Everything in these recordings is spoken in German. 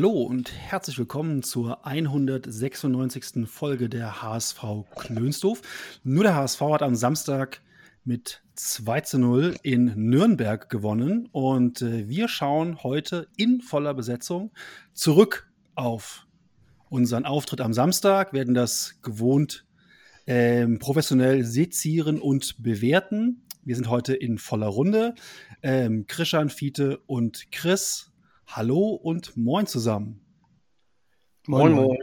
Hallo und herzlich willkommen zur 196. Folge der HSV Klönsdorf. Nur der HSV hat am Samstag mit 2 zu 0 in Nürnberg gewonnen und äh, wir schauen heute in voller Besetzung zurück auf unseren Auftritt am Samstag, werden das gewohnt ähm, professionell sezieren und bewerten. Wir sind heute in voller Runde. Ähm, Krishan, Fiete und Chris Hallo und moin zusammen. Moin, moin.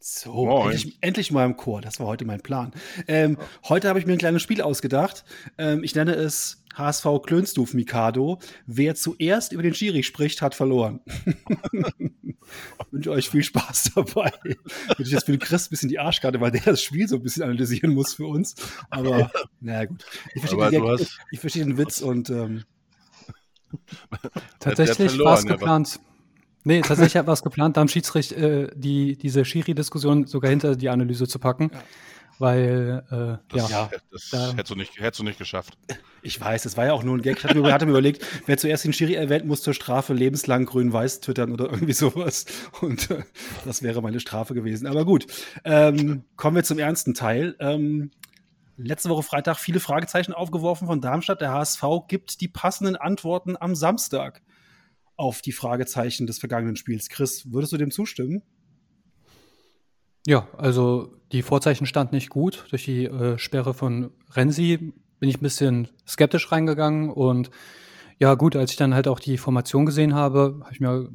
So, Moin. Endlich, endlich mal im Chor. Das war heute mein Plan. Ähm, heute habe ich mir ein kleines Spiel ausgedacht. Ähm, ich nenne es HSV Klönstuf Mikado. Wer zuerst über den Schiri spricht, hat verloren. wünsche euch viel Spaß dabei. Wünsche jetzt für den Chris ein bisschen die Arschkarte, weil der das Spiel so ein bisschen analysieren muss für uns. Aber naja, gut. Ich verstehe, Aber den, hast- ich verstehe den Witz und ähm, Tatsächlich war es ja, was- geplant. Nee, tatsächlich war es geplant, da am Schiedsrichter äh, die, diese Schiri-Diskussion sogar hinter die Analyse zu packen. Weil, äh, Das, ja, das da- hättest, du nicht, hättest du nicht geschafft. Ich weiß, es war ja auch nur ein Gag. Ich hatte mir, hatte mir überlegt, wer zuerst den Schiri erwähnt, muss zur Strafe lebenslang grün-weiß twittern oder irgendwie sowas. Und äh, das wäre meine Strafe gewesen. Aber gut, ähm, kommen wir zum ernsten Teil. Ähm, letzte Woche Freitag viele Fragezeichen aufgeworfen von Darmstadt. Der HSV gibt die passenden Antworten am Samstag auf die Fragezeichen des vergangenen Spiels. Chris, würdest du dem zustimmen? ja, also die Vorzeichen standen nicht gut. Durch die äh, Sperre von Renzi bin ich ein bisschen skeptisch reingegangen. Und ja, gut, als ich dann halt auch die Formation gesehen habe, habe ich mir,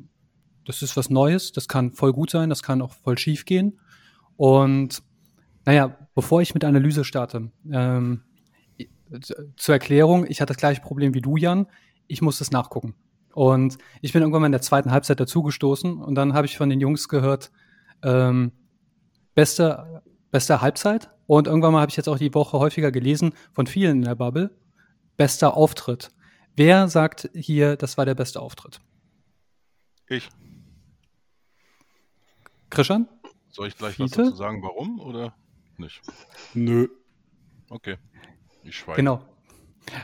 das ist was Neues, das kann voll gut sein, das kann auch voll schief gehen. Und naja, bevor ich mit Analyse starte, ähm, zur Erklärung, ich hatte das gleiche Problem wie du, Jan. Ich musste es nachgucken. Und ich bin irgendwann mal in der zweiten Halbzeit dazugestoßen und dann habe ich von den Jungs gehört, ähm, beste, beste Halbzeit. Und irgendwann mal habe ich jetzt auch die Woche häufiger gelesen von vielen in der Bubble, bester Auftritt. Wer sagt hier, das war der beste Auftritt? Ich. Christian? Soll ich gleich was Fiete? dazu sagen, warum oder nicht? Nö. Okay. Ich schweige. Genau.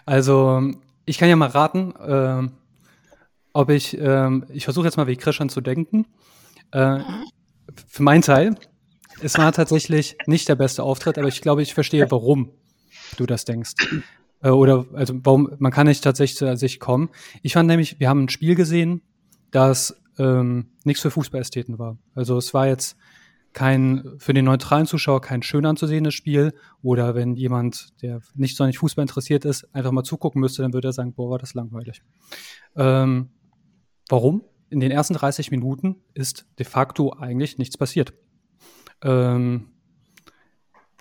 Also, ich kann ja mal raten, ähm, ob ich, ähm, ich versuche jetzt mal wie Christian zu denken. Äh, für meinen Teil, es war tatsächlich nicht der beste Auftritt, aber ich glaube, ich verstehe, warum du das denkst. Äh, oder, also, warum, man kann nicht tatsächlich zu sich kommen. Ich fand nämlich, wir haben ein Spiel gesehen, das ähm, nichts für Fußballästheten war. Also, es war jetzt kein, für den neutralen Zuschauer kein schön anzusehendes Spiel. Oder wenn jemand, der nicht sonderlich Fußball interessiert ist, einfach mal zugucken müsste, dann würde er sagen, boah, war das langweilig. Ähm, warum? In den ersten 30 Minuten ist de facto eigentlich nichts passiert. Ähm,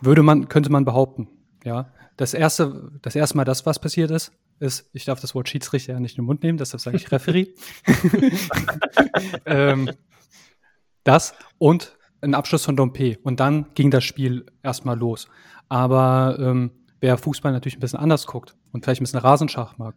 würde man, könnte man behaupten. Ja, das erste, das erste Mal, das was passiert ist, ist, ich darf das Wort Schiedsrichter ja nicht in den Mund nehmen, deshalb sage ich Referee. ähm, das und ein Abschluss von Dompe. Und dann ging das Spiel erstmal los. Aber ähm, wer Fußball natürlich ein bisschen anders guckt und vielleicht ein bisschen Rasenschach mag,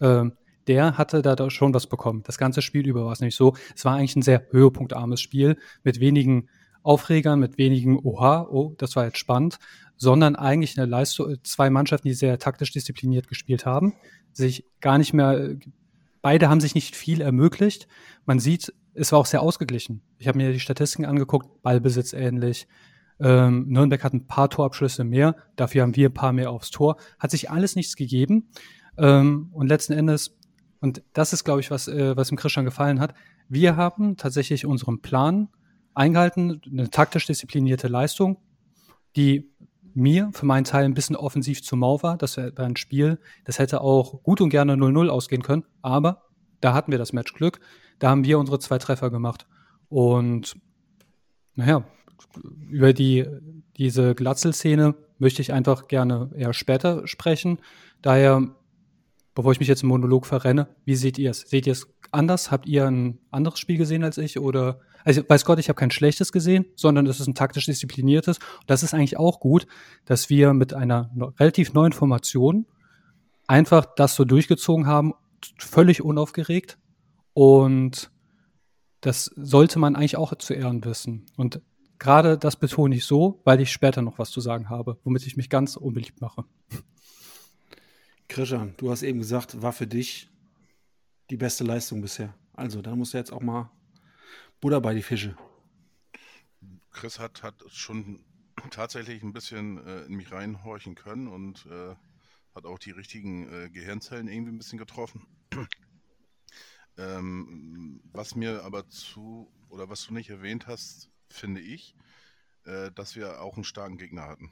ähm, der hatte da schon was bekommen. Das ganze Spiel über war es nämlich so, es war eigentlich ein sehr höhepunktarmes Spiel mit wenigen Aufregern, mit wenigen Oha, oh, das war jetzt spannend, sondern eigentlich eine Leistung, zwei Mannschaften, die sehr taktisch diszipliniert gespielt haben, sich gar nicht mehr, beide haben sich nicht viel ermöglicht. Man sieht, es war auch sehr ausgeglichen. Ich habe mir die Statistiken angeguckt, Ballbesitz ähnlich. Ähm, Nürnberg hat ein paar Torabschlüsse mehr, dafür haben wir ein paar mehr aufs Tor. Hat sich alles nichts gegeben. Ähm, und letzten Endes, und das ist, glaube ich, was, äh, was dem Christian gefallen hat, wir haben tatsächlich unseren Plan eingehalten, eine taktisch disziplinierte Leistung, die mir für meinen Teil ein bisschen offensiv zu mau war. Das war ein Spiel, das hätte auch gut und gerne 0-0 ausgehen können, aber da hatten wir das Matchglück. Da haben wir unsere zwei Treffer gemacht. Und naja, über die, diese Glatzel-Szene möchte ich einfach gerne eher später sprechen. Daher bevor ich mich jetzt im Monolog verrenne, wie seht ihr es? Seht ihr es anders? Habt ihr ein anderes Spiel gesehen als ich? Oder, also weiß Gott, ich habe kein schlechtes gesehen, sondern es ist ein taktisch diszipliniertes. Und das ist eigentlich auch gut, dass wir mit einer relativ neuen Formation einfach das so durchgezogen haben, völlig unaufgeregt. Und das sollte man eigentlich auch zu Ehren wissen. Und gerade das betone ich so, weil ich später noch was zu sagen habe, womit ich mich ganz unbeliebt mache. Christian, du hast eben gesagt, war für dich die beste Leistung bisher. Also, da musst du jetzt auch mal Butter bei die Fische. Chris hat, hat schon tatsächlich ein bisschen äh, in mich reinhorchen können und äh, hat auch die richtigen äh, Gehirnzellen irgendwie ein bisschen getroffen. Ähm, was mir aber zu, oder was du nicht erwähnt hast, finde ich, äh, dass wir auch einen starken Gegner hatten.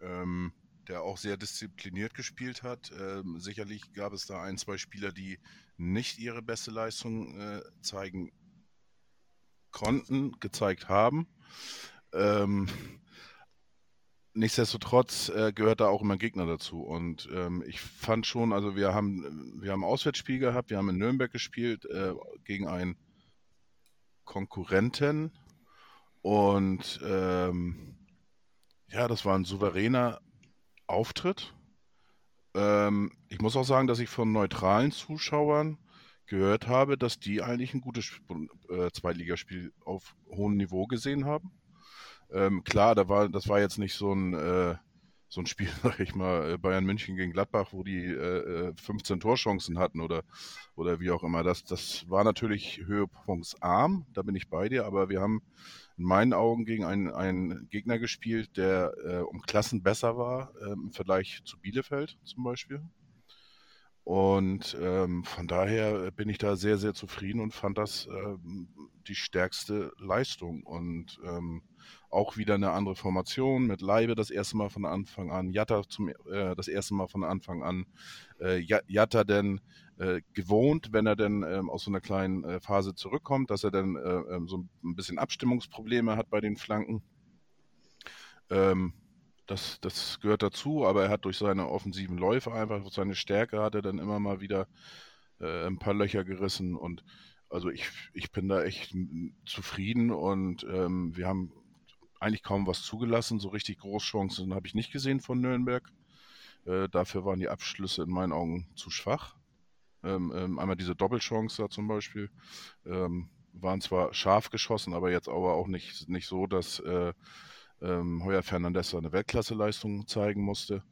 Ähm, der auch sehr diszipliniert gespielt hat. Ähm, sicherlich gab es da ein, zwei Spieler, die nicht ihre beste Leistung äh, zeigen konnten, gezeigt haben. Ähm, nichtsdestotrotz äh, gehört da auch immer Gegner dazu. Und ähm, ich fand schon, also wir haben, wir haben ein Auswärtsspiel gehabt, wir haben in Nürnberg gespielt äh, gegen einen Konkurrenten. Und ähm, ja, das war ein souveräner Auftritt. Ähm, ich muss auch sagen, dass ich von neutralen Zuschauern gehört habe, dass die eigentlich ein gutes äh, Zweitligaspiel auf hohem Niveau gesehen haben. Ähm, klar, da war, das war jetzt nicht so ein, äh, so ein Spiel, sag ich mal, äh, Bayern München gegen Gladbach, wo die äh, 15 äh, Torchancen hatten oder, oder wie auch immer. Das, das war natürlich höhepunktsarm, da bin ich bei dir, aber wir haben in meinen Augen gegen einen, einen Gegner gespielt, der äh, um Klassen besser war äh, im Vergleich zu Bielefeld zum Beispiel. Und ähm, von daher bin ich da sehr, sehr zufrieden und fand das äh, die stärkste Leistung. Und ähm, auch wieder eine andere Formation mit Leibe das erste Mal von Anfang an, Jatta zum, äh, das erste Mal von Anfang an. Äh, Jatta denn äh, gewohnt, wenn er denn ähm, aus so einer kleinen äh, Phase zurückkommt, dass er dann äh, ähm, so ein bisschen Abstimmungsprobleme hat bei den Flanken. Ähm, das, das gehört dazu, aber er hat durch seine offensiven Läufe einfach, seine Stärke hat er dann immer mal wieder äh, ein paar Löcher gerissen und also ich, ich bin da echt zufrieden und ähm, wir haben eigentlich kaum was zugelassen. So richtig Großchancen habe ich nicht gesehen von Nürnberg. Äh, dafür waren die Abschlüsse in meinen Augen zu schwach. Ähm, ähm, einmal diese Doppelchance da zum Beispiel. Ähm, waren zwar scharf geschossen, aber jetzt aber auch nicht, nicht so, dass äh, ähm, Heuer Fernandez eine Weltklasseleistung zeigen musste.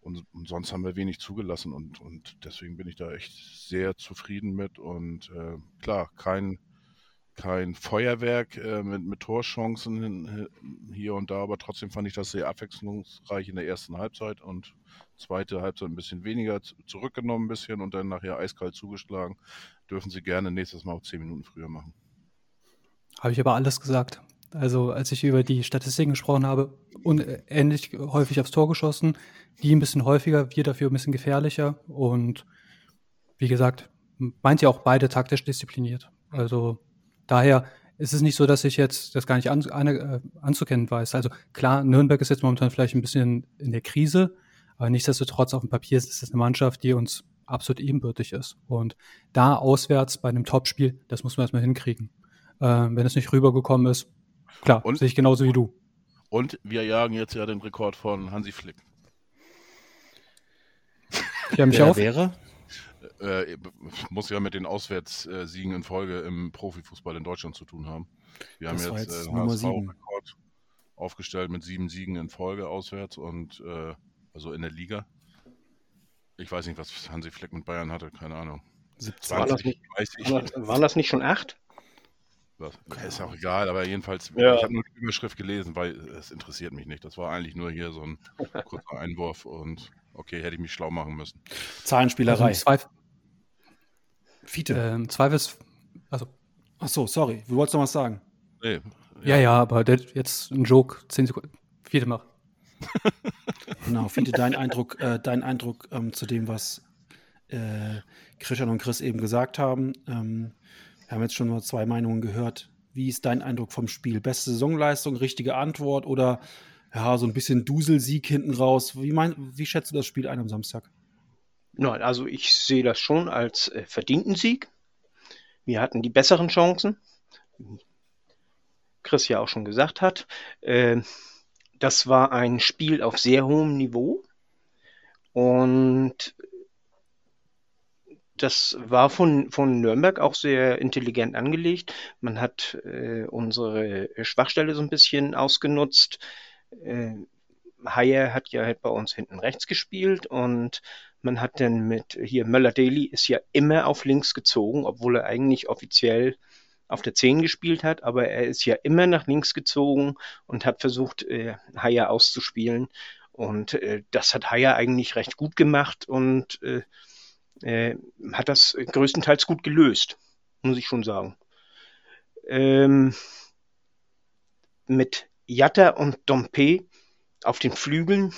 Und, und, sonst haben wir wenig zugelassen und, und deswegen bin ich da echt sehr zufrieden mit. Und äh, klar, kein, kein Feuerwerk äh, mit, mit Torchancen hier und da, aber trotzdem fand ich das sehr abwechslungsreich in der ersten Halbzeit und zweite Halbzeit ein bisschen weniger zurückgenommen, ein bisschen und dann nachher eiskalt zugeschlagen. Dürfen Sie gerne nächstes Mal auch zehn Minuten früher machen. Habe ich aber alles gesagt. Also als ich über die Statistiken gesprochen habe, ähnlich häufig aufs Tor geschossen, die ein bisschen häufiger, wir dafür ein bisschen gefährlicher und wie gesagt, meint ja auch beide taktisch diszipliniert. Also daher ist es nicht so, dass ich jetzt das gar nicht an, an, äh, anzukennen weiß. Also klar, Nürnberg ist jetzt momentan vielleicht ein bisschen in der Krise, aber nichtsdestotrotz auf dem Papier ist es eine Mannschaft, die uns absolut ebenbürtig ist. Und da auswärts bei einem Topspiel, das muss man erstmal hinkriegen. Äh, wenn es nicht rübergekommen ist, Klar, und, sehe ich genauso wie du. Und wir jagen jetzt ja den Rekord von Hansi Flick. Ja, mich auch. wäre? Äh, muss ja mit den Auswärtssiegen in Folge im Profifußball in Deutschland zu tun haben. Wir das haben jetzt, jetzt äh, HSV-Rekord aufgestellt mit sieben Siegen in Folge auswärts und äh, also in der Liga. Ich weiß nicht, was Hansi Flick mit Bayern hatte, keine Ahnung. 17, war, das nicht, war, waren das nicht schon acht? Das ist auch egal, aber jedenfalls, ja. ich habe nur die Überschrift gelesen, weil es interessiert mich nicht. Das war eigentlich nur hier so ein kurzer Einwurf und okay, hätte ich mich schlau machen müssen. Zahlenspielerei. Also Zweif Fiete. Ähm, Zweifels. Also. Ach so, sorry. Du wolltest noch was sagen. Nee, ja. ja, ja, aber der, jetzt ein Joke, 10 Sekunden. Fiete mach. genau, Fiete, dein Eindruck, äh, dein Eindruck ähm, zu dem, was äh, Christian und Chris eben gesagt haben. Ähm, wir haben jetzt schon mal zwei Meinungen gehört. Wie ist dein Eindruck vom Spiel? Beste Saisonleistung, richtige Antwort oder ja, so ein bisschen Duselsieg hinten raus? Wie, mein, wie schätzt du das Spiel ein am Samstag? Nein, also ich sehe das schon als äh, verdienten Sieg. Wir hatten die besseren Chancen. Chris ja auch schon gesagt hat. Äh, das war ein Spiel auf sehr hohem Niveau. Und das war von, von Nürnberg auch sehr intelligent angelegt. Man hat äh, unsere Schwachstelle so ein bisschen ausgenutzt. Äh, Hayer hat ja halt bei uns hinten rechts gespielt und man hat dann mit hier Möller-Daly ist ja immer auf links gezogen, obwohl er eigentlich offiziell auf der 10 gespielt hat, aber er ist ja immer nach links gezogen und hat versucht, äh, Hayer auszuspielen. Und äh, das hat Hayer eigentlich recht gut gemacht und äh, äh, hat das größtenteils gut gelöst, muss ich schon sagen. Ähm, mit Jatta und Dompe auf den Flügeln,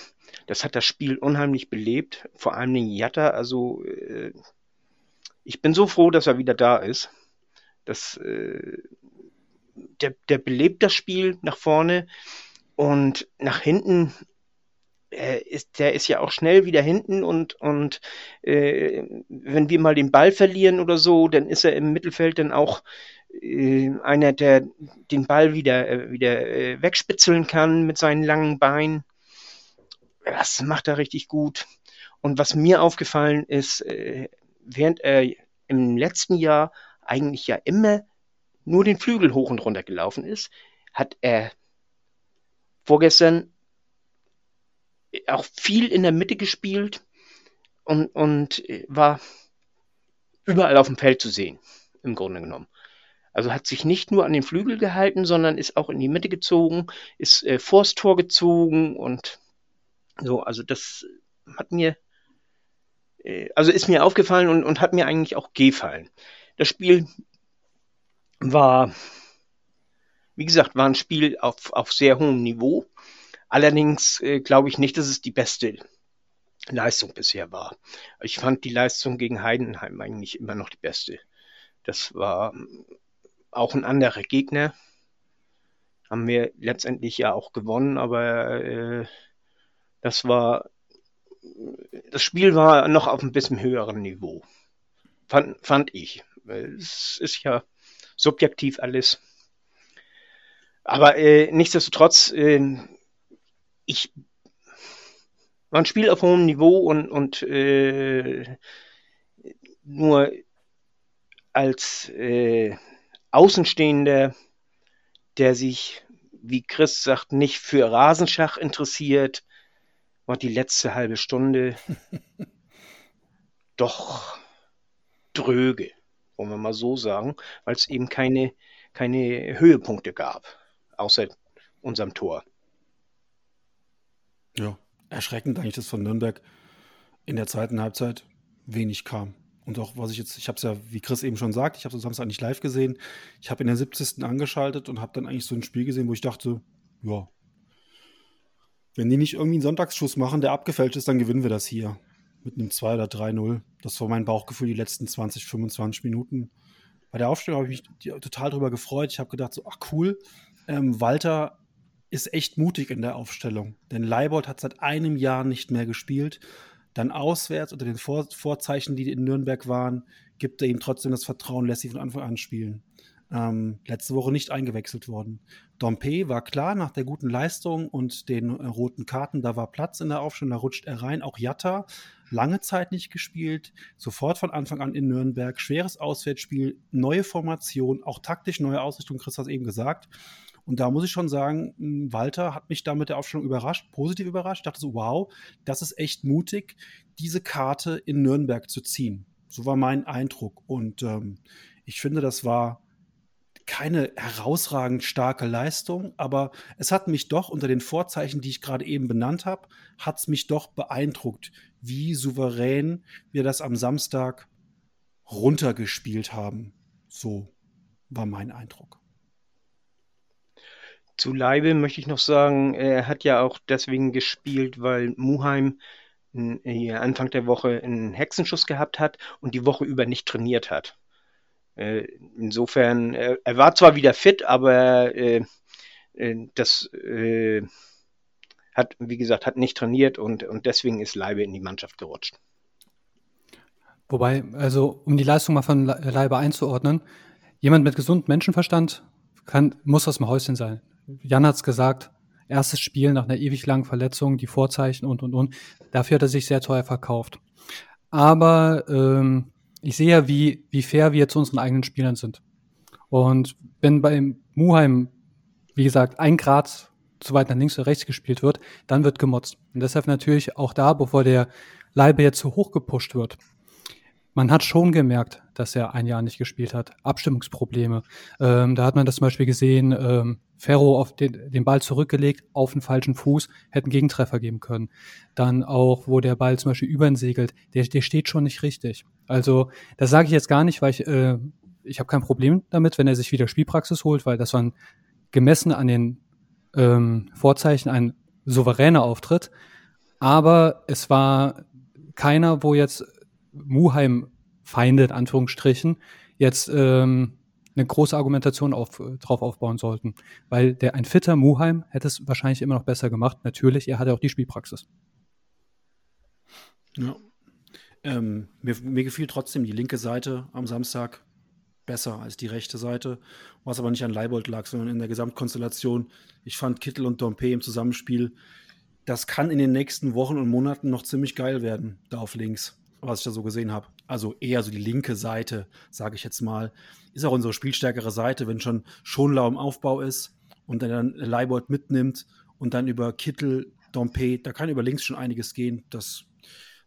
das hat das Spiel unheimlich belebt, vor allem den Jatta, also äh, ich bin so froh, dass er wieder da ist. Das, äh, der, der belebt das Spiel nach vorne und nach hinten er ist, der ist ja auch schnell wieder hinten und, und äh, wenn wir mal den Ball verlieren oder so, dann ist er im Mittelfeld dann auch äh, einer, der den Ball wieder, äh, wieder äh, wegspitzeln kann mit seinen langen Beinen. Das macht er richtig gut. Und was mir aufgefallen ist, äh, während er im letzten Jahr eigentlich ja immer nur den Flügel hoch und runter gelaufen ist, hat er vorgestern auch viel in der Mitte gespielt und, und war überall auf dem Feld zu sehen, im Grunde genommen. Also hat sich nicht nur an den Flügel gehalten, sondern ist auch in die Mitte gezogen, ist äh, vors Tor gezogen und so, also das hat mir, äh, also ist mir aufgefallen und, und hat mir eigentlich auch gefallen. Das Spiel war, wie gesagt, war ein Spiel auf, auf sehr hohem Niveau. Allerdings äh, glaube ich nicht, dass es die beste Leistung bisher war. Ich fand die Leistung gegen Heidenheim eigentlich immer noch die beste. Das war auch ein anderer Gegner. Haben wir letztendlich ja auch gewonnen, aber äh, das war das Spiel war noch auf ein bisschen höherem Niveau. Fand, fand ich. Es ist ja subjektiv alles. Aber äh, nichtsdestotrotz, äh, ich war ein Spiel auf hohem Niveau und, und äh, nur als äh, Außenstehender, der sich, wie Chris sagt, nicht für Rasenschach interessiert, war die letzte halbe Stunde doch dröge, wollen wir mal so sagen, weil es eben keine, keine Höhepunkte gab, außer unserem Tor. Ja, erschreckend eigentlich, dass von Nürnberg in der zweiten Halbzeit wenig kam. Und auch, was ich jetzt, ich habe es ja, wie Chris eben schon sagt, ich habe es Samstag nicht live gesehen. Ich habe in der 70. angeschaltet und habe dann eigentlich so ein Spiel gesehen, wo ich dachte, ja, wenn die nicht irgendwie einen Sonntagsschuss machen, der abgefälscht ist, dann gewinnen wir das hier. Mit einem 2 oder 3-0. Das war mein Bauchgefühl die letzten 20, 25 Minuten. Bei der Aufstellung habe ich mich total drüber gefreut. Ich habe gedacht, so, ach cool, ähm, Walter ist echt mutig in der Aufstellung. Denn Leibold hat seit einem Jahr nicht mehr gespielt. Dann auswärts unter den Vor Vorzeichen, die in Nürnberg waren, gibt er ihm trotzdem das Vertrauen, lässt sie von Anfang an spielen. Ähm, letzte Woche nicht eingewechselt worden. Dompe war klar nach der guten Leistung und den äh, roten Karten, da war Platz in der Aufstellung, da rutscht er rein. Auch Jatta, lange Zeit nicht gespielt, sofort von Anfang an in Nürnberg, schweres Auswärtsspiel, neue Formation, auch taktisch neue Ausrichtung, Chris hat es eben gesagt. Und da muss ich schon sagen, hm, Walter hat mich da mit der Aufstellung überrascht, positiv überrascht. Ich dachte so, wow, das ist echt mutig, diese Karte in Nürnberg zu ziehen. So war mein Eindruck. Und ähm, ich finde, das war keine herausragend starke Leistung, aber es hat mich doch unter den Vorzeichen, die ich gerade eben benannt habe, hat es mich doch beeindruckt, wie souverän wir das am Samstag runtergespielt haben. So war mein Eindruck. Zu Leibe möchte ich noch sagen, er hat ja auch deswegen gespielt, weil Muheim hier Anfang der Woche einen Hexenschuss gehabt hat und die Woche über nicht trainiert hat. Äh, insofern, er, er war zwar wieder fit, aber äh, äh, das äh, hat, wie gesagt, hat nicht trainiert und, und deswegen ist Leibe in die Mannschaft gerutscht. Wobei, also um die Leistung mal von Leibe einzuordnen, jemand mit gesundem Menschenverstand kann, muss aus dem Häuschen sein. Jan hat's gesagt, erstes Spiel nach einer ewig langen Verletzung, die Vorzeichen und und und. Dafür hat er sich sehr teuer verkauft. Aber ähm, ich sehe ja, wie, wie fair wir zu unseren eigenen Spielern sind. Und wenn beim Muheim, wie gesagt, ein Grad zu weit nach links oder rechts gespielt wird, dann wird gemotzt. Und deshalb natürlich auch da, bevor der Leibe jetzt zu hoch gepusht wird, man hat schon gemerkt, dass er ein Jahr nicht gespielt hat. Abstimmungsprobleme. Ähm, da hat man das zum Beispiel gesehen, ähm, Ferro auf den, den Ball zurückgelegt, auf den falschen Fuß, hätten Gegentreffer geben können. Dann auch, wo der Ball zum Beispiel über segelt, der, der steht schon nicht richtig. Also, das sage ich jetzt gar nicht, weil ich, äh, ich habe kein Problem damit, wenn er sich wieder Spielpraxis holt, weil das war ein gemessen an den ähm, Vorzeichen ein souveräner Auftritt. Aber es war keiner, wo jetzt Muheim-Feinde, in Anführungsstrichen, jetzt ähm, eine große Argumentation auf, drauf aufbauen sollten. Weil der ein fitter Muheim hätte es wahrscheinlich immer noch besser gemacht. Natürlich, er hatte auch die Spielpraxis. Ja. Ähm, mir, mir gefiel trotzdem die linke Seite am Samstag besser als die rechte Seite, was aber nicht an Leibold lag, sondern in der Gesamtkonstellation. Ich fand Kittel und Dompe im Zusammenspiel, das kann in den nächsten Wochen und Monaten noch ziemlich geil werden, da auf links was ich da so gesehen habe. Also eher so die linke Seite, sage ich jetzt mal. Ist auch unsere spielstärkere Seite, wenn schon Schonlau im Aufbau ist und dann Leibold mitnimmt und dann über Kittel, Dompe, da kann über links schon einiges gehen. Das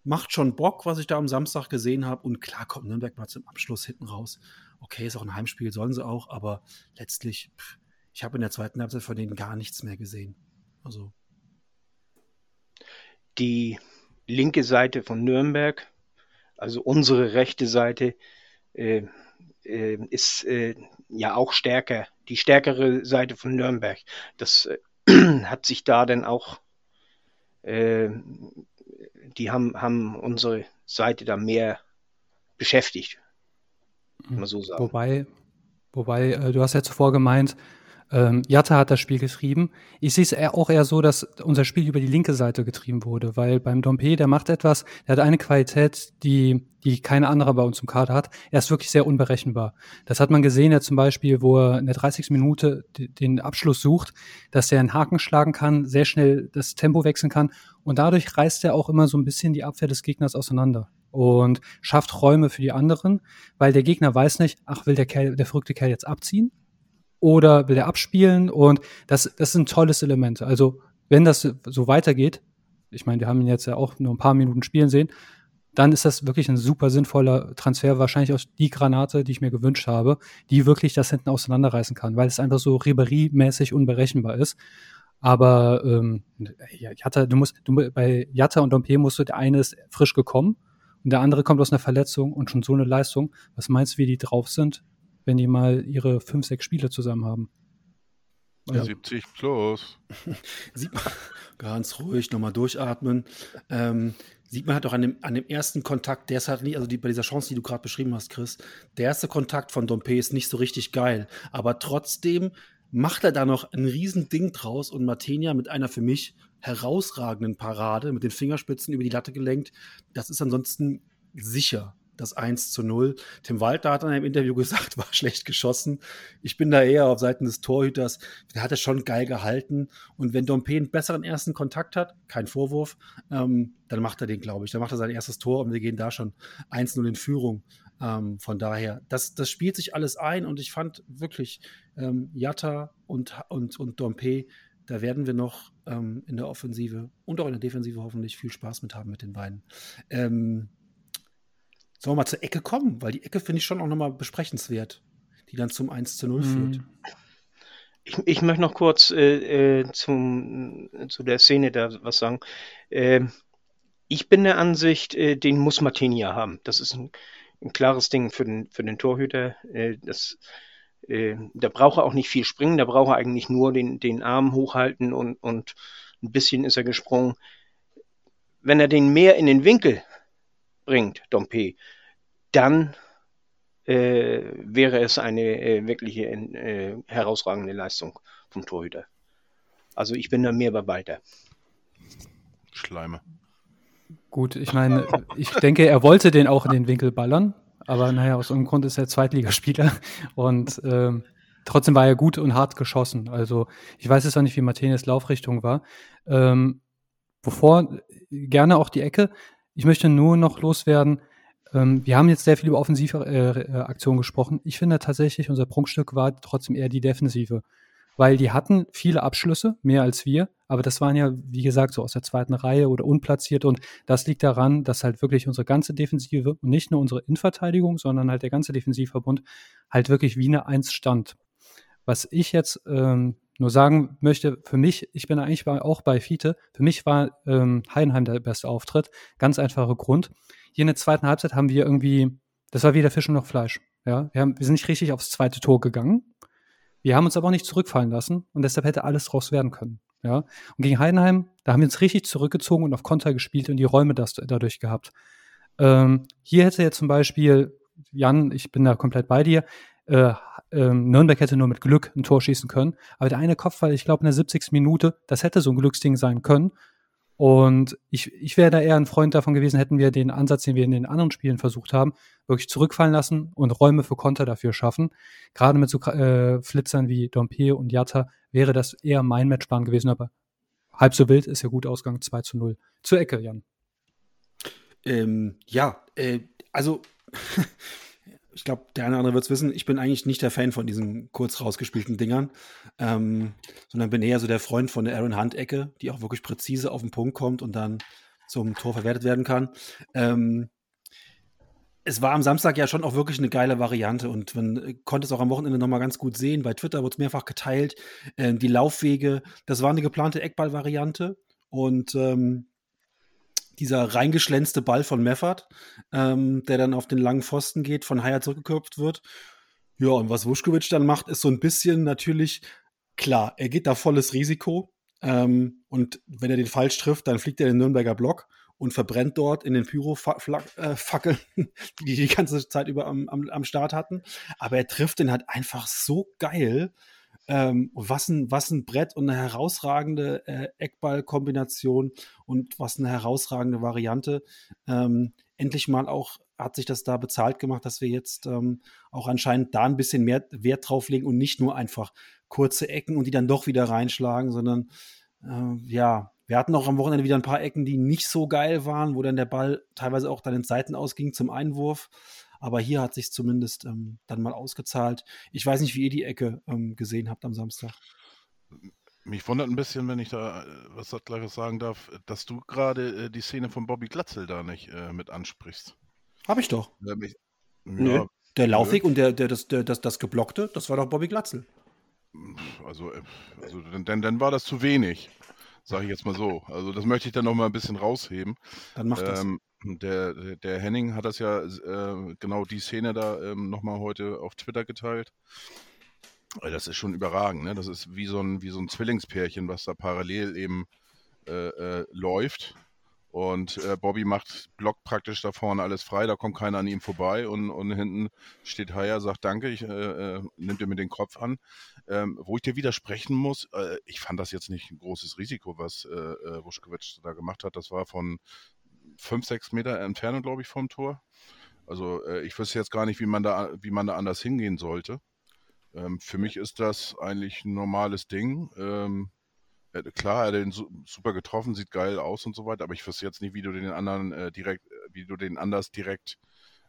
macht schon Bock, was ich da am Samstag gesehen habe. Und klar kommt Nürnberg mal zum Abschluss hinten raus. Okay, ist auch ein Heimspiel, sollen sie auch, aber letztlich, pff, ich habe in der zweiten Halbzeit von denen gar nichts mehr gesehen. Also. Die linke Seite von Nürnberg also unsere rechte Seite äh, äh, ist äh, ja auch stärker, die stärkere Seite von Nürnberg. Das äh, hat sich da dann auch, äh, die haben, haben unsere Seite da mehr beschäftigt, mal so sagen. Wobei, wobei äh, du hast ja zuvor gemeint, ähm, Jatta hat das Spiel getrieben. Ich sehe es auch eher so, dass unser Spiel über die linke Seite getrieben wurde, weil beim Dompe, der macht etwas, der hat eine Qualität, die, die keine andere bei uns im Kader hat. Er ist wirklich sehr unberechenbar. Das hat man gesehen ja zum Beispiel, wo er in der 30. Minute den Abschluss sucht, dass er einen Haken schlagen kann, sehr schnell das Tempo wechseln kann und dadurch reißt er auch immer so ein bisschen die Abwehr des Gegners auseinander und schafft Räume für die anderen, weil der Gegner weiß nicht, ach, will der Kerl, der verrückte Kerl jetzt abziehen? Oder will er abspielen und das, das sind tolles Elemente. Also wenn das so weitergeht, ich meine, wir haben ihn jetzt ja auch nur ein paar Minuten spielen sehen, dann ist das wirklich ein super sinnvoller Transfer, wahrscheinlich auch die Granate, die ich mir gewünscht habe, die wirklich das hinten auseinanderreißen kann, weil es einfach so Ribery-mäßig unberechenbar ist. Aber ähm, Jatta, du musst, du, bei Jatta und Dompe musst du, der eine ist frisch gekommen und der andere kommt aus einer Verletzung und schon so eine Leistung. Was meinst du, wie die drauf sind? Wenn die mal ihre fünf, sechs Spiele zusammen haben. Ja. 70 plus. sieht man, ganz ruhig, nochmal durchatmen. Ähm, sieht man halt auch an dem, an dem ersten Kontakt, der ist halt nicht, also die, bei dieser Chance, die du gerade beschrieben hast, Chris, der erste Kontakt von Dompe ist nicht so richtig geil. Aber trotzdem macht er da noch ein riesen Ding draus und Martenia mit einer für mich herausragenden Parade mit den Fingerspitzen über die Latte gelenkt. Das ist ansonsten sicher das 1 zu 0. Tim Walter hat in einem Interview gesagt, war schlecht geschossen. Ich bin da eher auf Seiten des Torhüters. Der hat es schon geil gehalten. Und wenn Dompe einen besseren ersten Kontakt hat, kein Vorwurf, ähm, dann macht er den, glaube ich. Dann macht er sein erstes Tor und wir gehen da schon 1-0 in Führung. Ähm, von daher, das, das spielt sich alles ein und ich fand wirklich ähm, Jatta und, und, und Dompe, da werden wir noch ähm, in der Offensive und auch in der Defensive hoffentlich viel Spaß mit haben mit den beiden. Ähm, Sollen wir mal zur Ecke kommen? Weil die Ecke finde ich schon auch nochmal besprechenswert, die dann zum 1 zu 0 mhm. führt. Ich, ich möchte noch kurz äh, äh, zum, zu der Szene da was sagen. Äh, ich bin der Ansicht, äh, den muss Martinia haben. Das ist ein, ein, klares Ding für den, für den Torhüter. Äh, das, äh, da braucht er auch nicht viel springen, da braucht er eigentlich nur den, den Arm hochhalten und, und ein bisschen ist er gesprungen. Wenn er den mehr in den Winkel bringt, Dompe, dann äh, wäre es eine äh, wirkliche äh, herausragende Leistung vom Torhüter. Also ich bin da mehr bei weiter. Schleime. Gut, ich meine, ich denke, er wollte den auch in den Winkel ballern, aber naja, aus irgendeinem Grund ist er Zweitligaspieler und ähm, trotzdem war er gut und hart geschossen. Also ich weiß jetzt auch nicht, wie Martinez Laufrichtung war. Ähm, bevor, gerne auch die Ecke. Ich möchte nur noch loswerden, ähm, wir haben jetzt sehr viel über offensive äh, äh, Aktionen gesprochen. Ich finde tatsächlich, unser Prunkstück war trotzdem eher die Defensive weil die hatten viele Abschlüsse, mehr als wir, aber das waren ja, wie gesagt, so aus der zweiten Reihe oder unplatziert und das liegt daran, dass halt wirklich unsere ganze Defensive und nicht nur unsere Innenverteidigung, sondern halt der ganze Defensivverbund halt wirklich wie eine Eins stand. Was ich jetzt ähm, nur sagen möchte, für mich, ich bin eigentlich auch bei Fiete, für mich war ähm, Heidenheim der beste Auftritt. Ganz einfacher Grund. Hier in der zweiten Halbzeit haben wir irgendwie, das war weder Fisch noch Fleisch. Ja, wir, haben, wir sind nicht richtig aufs zweite Tor gegangen. Wir haben uns aber auch nicht zurückfallen lassen und deshalb hätte alles draus werden können. Ja? Und gegen Heidenheim, da haben wir uns richtig zurückgezogen und auf Konter gespielt und die Räume das, dadurch gehabt. Ähm, hier hätte jetzt zum Beispiel, Jan, ich bin da komplett bei dir, äh, äh, Nürnberg hätte nur mit Glück ein Tor schießen können. Aber der eine Kopfball, ich glaube in der 70. Minute, das hätte so ein Glücksding sein können. Und ich, ich wäre da eher ein Freund davon gewesen, hätten wir den Ansatz, den wir in den anderen Spielen versucht haben, wirklich zurückfallen lassen und Räume für Konter dafür schaffen. Gerade mit so äh, Flitzern wie Dompe und Jatta wäre das eher mein Matchplan gewesen, aber halb so wild ist ja gut Ausgang 2 zu 0. Zur Ecke, Jan. Ähm, ja, äh, also ich glaube, der eine oder andere wird es wissen, ich bin eigentlich nicht der Fan von diesen kurz rausgespielten Dingern, ähm, sondern bin eher so der Freund von der Aaron Hunt-Ecke, die auch wirklich präzise auf den Punkt kommt und dann zum Tor verwertet werden kann. Ähm, es war am Samstag ja schon auch wirklich eine geile Variante und man konnte es auch am Wochenende nochmal ganz gut sehen. Bei Twitter wurde es mehrfach geteilt. Äh, die Laufwege, das war eine geplante Eckball-Variante und ähm, dieser reingeschlänzte Ball von Meffert, ähm, der dann auf den langen Pfosten geht, von Haier zurückgeköpft wird. Ja, und was Vuskovic dann macht, ist so ein bisschen natürlich klar, er geht da volles Risiko. Ähm, und wenn er den falsch trifft, dann fliegt er in den Nürnberger Block und verbrennt dort in den Pyro-Fackeln, äh, die die ganze Zeit über am, am, am Start hatten. Aber er trifft den halt einfach so geil. Ähm, was, ein, was ein Brett und eine herausragende äh, Eckball-Kombination und was eine herausragende Variante. Ähm, endlich mal auch hat sich das da bezahlt gemacht, dass wir jetzt ähm, auch anscheinend da ein bisschen mehr Wert drauf legen und nicht nur einfach kurze Ecken und die dann doch wieder reinschlagen, sondern äh, ja, wir hatten auch am Wochenende wieder ein paar Ecken, die nicht so geil waren, wo dann der Ball teilweise auch dann in Seiten ausging zum Einwurf. Aber hier hat sich zumindest ähm, dann mal ausgezahlt. Ich weiß nicht, wie ihr die Ecke ähm, gesehen habt am Samstag. Mich wundert ein bisschen, wenn ich da äh, was gleich sagen darf, dass du gerade äh, die Szene von Bobby Glatzel da nicht äh, mit ansprichst. Hab ich doch. Ja, mich, ja, der Laufweg und der, der, das, der, das, das Geblockte, das war doch Bobby Glatzel. Also, äh, also dann, dann war das zu wenig, sage ich jetzt mal so. Also das möchte ich dann noch mal ein bisschen rausheben. Dann macht das. Ähm, der, der Henning hat das ja äh, genau die Szene da ähm, nochmal heute auf Twitter geteilt. Das ist schon überragend, ne? Das ist wie so ein, wie so ein Zwillingspärchen, was da parallel eben äh, äh, läuft. Und äh, Bobby macht Block praktisch da vorne alles frei, da kommt keiner an ihm vorbei und, und hinten steht Haya, sagt Danke, ich, äh, äh, nimmt er mir den Kopf an. Ähm, wo ich dir widersprechen muss, äh, ich fand das jetzt nicht ein großes Risiko, was äh, äh, Wuschkowitsch da gemacht hat. Das war von 5, 6 Meter Entfernung, glaube ich, vom Tor. Also äh, ich wüsste jetzt gar nicht, wie man da, wie man da anders hingehen sollte. Ähm, für mich ist das eigentlich ein normales Ding. Ähm, äh, klar, er hat den su super getroffen, sieht geil aus und so weiter, aber ich wüsste jetzt nicht, wie du den anderen äh, direkt, äh, wie du den anders direkt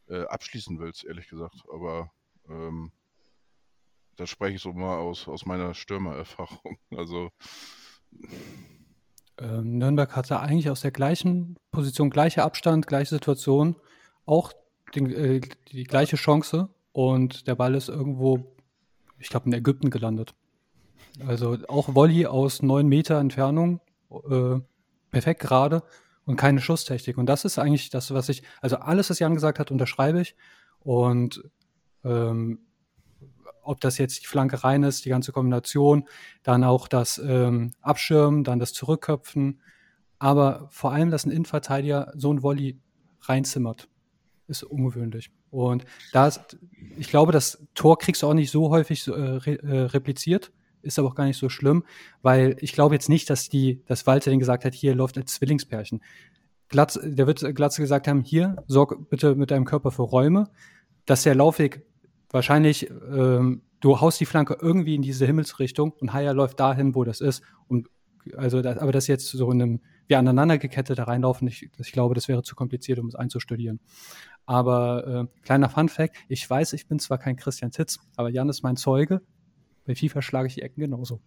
äh, abschließen willst, ehrlich gesagt. Aber ähm, da spreche ich so mal aus, aus meiner Stürmererfahrung. Also ähm, Nürnberg hatte eigentlich aus der gleichen Position, gleicher Abstand, gleiche Situation, auch den, äh, die gleiche Chance und der Ball ist irgendwo, ich glaube, in Ägypten gelandet. Also auch Volley aus neun Meter Entfernung, äh, perfekt gerade und keine Schusstechnik. Und das ist eigentlich das, was ich, also alles, was Jan gesagt hat, unterschreibe ich. Und ähm, ob das jetzt die Flanke rein ist, die ganze Kombination, dann auch das ähm, Abschirmen, dann das Zurückköpfen, aber vor allem, dass ein Innenverteidiger so ein Volley reinzimmert, ist ungewöhnlich. Und da ich glaube, das Tor kriegst du auch nicht so häufig äh, äh, repliziert, ist aber auch gar nicht so schlimm, weil ich glaube jetzt nicht, dass die, dass Walter den gesagt hat, hier läuft als Zwillingspärchen. Glatz, der wird Glatze gesagt haben, hier, sorg bitte mit deinem Körper für Räume, dass der Laufweg wahrscheinlich, ähm, du haust die Flanke irgendwie in diese Himmelsrichtung und Haya läuft dahin, wo das ist. Und also, das, aber das jetzt so in einem, wie aneinander gekettet da reinlaufen, ich, ich glaube, das wäre zu kompliziert, um es einzustudieren. Aber äh, kleiner Fun Fact, ich weiß, ich bin zwar kein Christian Titz, aber Jan ist mein Zeuge. Bei FIFA schlage ich die Ecken genauso.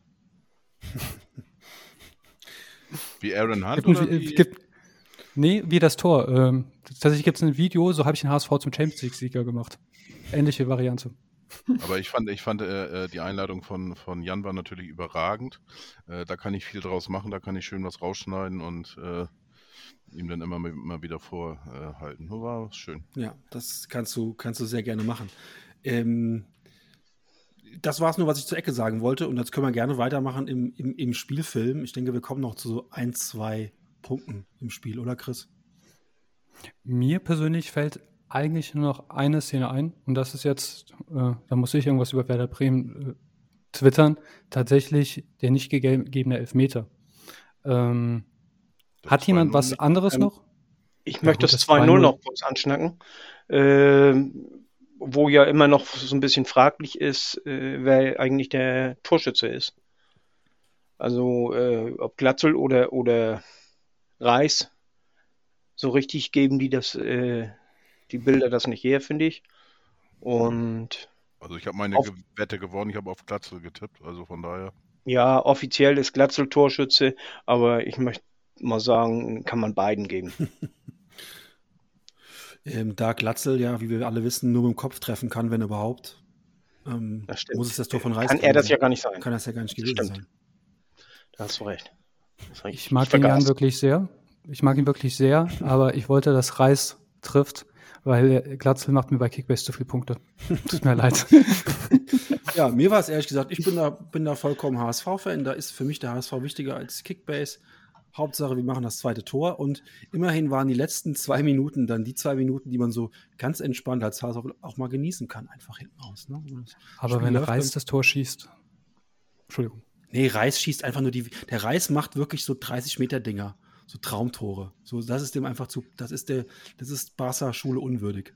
Wie Aaron Hunt Gibt, oder wie? gibt, nee, wie das Tor. Ähm, tatsächlich gibt es ein Video, so habe ich den HSV zum Champions League-Sieger gemacht. Ähnliche Variante. Aber ich fand, ich fand äh, äh, die Einladung von, von Jan war natürlich überragend. Äh, da kann ich viel draus machen, da kann ich schön was rausschneiden und äh, ihm dann immer mal, mal wieder vorhalten. Nur war schön. Ja, das kannst du, kannst du sehr gerne machen. Ähm, das war es nur, was ich zur Ecke sagen wollte. Und jetzt können wir gerne weitermachen im, im, im Spielfilm. Ich denke, wir kommen noch zu so ein, zwei Punkten im Spiel, oder Chris? Mir persönlich fällt eigentlich nur noch eine Szene ein und das ist jetzt, äh, da muss ich irgendwas über Werder Bremen äh, twittern, tatsächlich der nicht gegebene Elfmeter. Ähm, hat jemand 2-0 was anderes ähm, noch? Ich Ja, möchte gut, das das 2-0 2-0 noch kurz anschnacken, ähm, wo ja immer noch so ein bisschen fraglich ist, äh, wer eigentlich der Torschütze ist. Also äh, ob Glatzel oder, oder Reis, so richtig geben die das, äh, die Bilder das nicht her, finde ich. Und Also ich habe meine Auf- Wette gewonnen, ich habe auf Glatzel getippt, also von daher. ja, offiziell ist Glatzel Torschütze, aber ich möchte mal sagen, kann man beiden geben. Ähm, da Glatzel ja, wie wir alle wissen, nur mit dem Kopf treffen kann, wenn überhaupt. Ähm, Das stimmt. muss es das Tor von Reis Kann er das sein. ja gar nicht sein. Kann das ja gar nicht gewesen stimmt. sein. Da hast du recht. Das ist richtig. Ich mag den. Jan wirklich sehr. Ich mag ihn wirklich sehr, aber ich wollte, dass Reis trifft, weil Glatzel macht mir bei Kickbase zu viele Punkte. Tut mir leid. Ja, mir war es ehrlich gesagt, ich bin da, bin da vollkommen HSV-Fan. Da ist für mich der HSV wichtiger als Kickbase. Hauptsache, wir machen das zweite Tor. Und immerhin waren die letzten zwei Minuten dann die zwei Minuten, die man so ganz entspannt als HSV auch mal genießen kann, einfach hinten raus. Ne? Aber Spiel wenn Reis das Tor schießt. Entschuldigung. Nee, Reis schießt einfach nur die. Der Reis macht wirklich so 30 Meter Dinger, so Traumtore. So, das ist dem einfach zu. Das ist der, das ist Barca Schule unwürdig.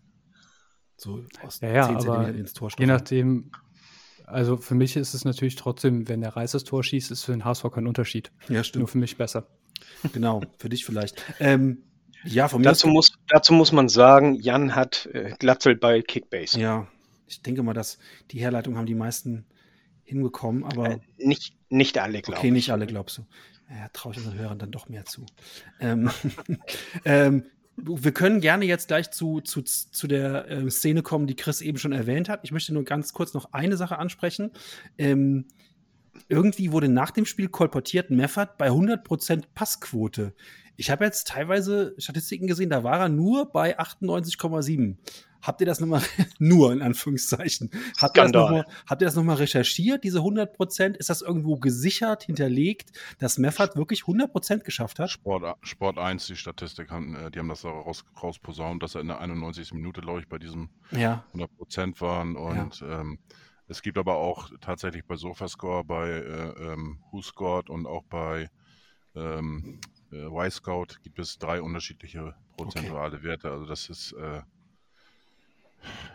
So aus Ja, ja, 10 aber Zentimetern ins Tor Je nachdem, also für mich ist es natürlich trotzdem, wenn der Reis das Tor schießt, ist für den HSV kein Unterschied. Ja, Nur stimmt. für mich besser. Genau, für dich vielleicht. Ähm, ja, von mir Dazu muss, dazu muss man sagen, Jan hat äh, Glatzel bei Kickbase. Ja, ich denke mal, dass die Herleitung haben die meisten hinbekommen, aber Äh, nicht, nicht alle, glaube okay, ich. nicht alle, glaubst du. Ja, traue ich unseren Hörern dann doch mehr zu. Ähm, ähm, wir können gerne jetzt gleich zu, zu, zu der ähm, Szene kommen, die Chris eben schon erwähnt hat. Ich möchte nur ganz kurz noch eine Sache ansprechen. Ähm, irgendwie wurde nach dem Spiel kolportiert, Meffert bei 100% Passquote. Ich habe jetzt teilweise Statistiken gesehen, da war er nur bei 98,7. Habt ihr das nochmal, nur in Anführungszeichen, habt ihr, das noch mal, habt ihr das nochmal recherchiert, diese 100%? Ist das irgendwo gesichert, hinterlegt, dass Meffert wirklich 100% geschafft hat? Sport, Sport 1, die Statistik, haben, äh, die haben das da raus, rausposaunt, dass er in der 91. Minute, glaube ich, bei diesem Ja. 100% waren. Und ähm, es gibt aber auch tatsächlich bei Sofascore, bei äh, ähm, WhoScored und auch bei ähm, äh, Y-Scout gibt es drei unterschiedliche prozentuale Werte. Also das ist, äh,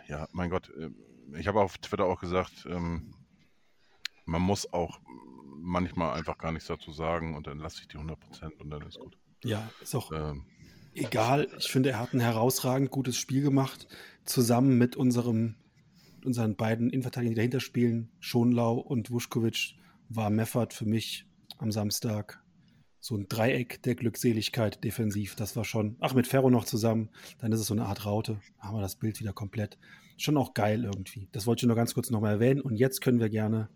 ja, mein Gott, äh, ich habe auf Twitter auch gesagt, ähm, man muss auch manchmal einfach gar nichts dazu sagen und dann lasse ich die 100% und dann ist gut. Ja, ist auch Ähm, egal. Ich finde, er hat ein herausragend gutes Spiel gemacht, zusammen mit unserem, unseren beiden Innenverteidigern, die dahinter spielen, Schonlau und Vuskovic, war Meffert für mich am Samstag so ein Dreieck der Glückseligkeit defensiv. Das war schon, ach, mit Ferro noch zusammen, dann ist es so eine Art Raute. Haben wir das Bild wieder komplett. Schon auch geil irgendwie. Das wollte ich nur ganz kurz nochmal erwähnen. Und jetzt können wir gerne.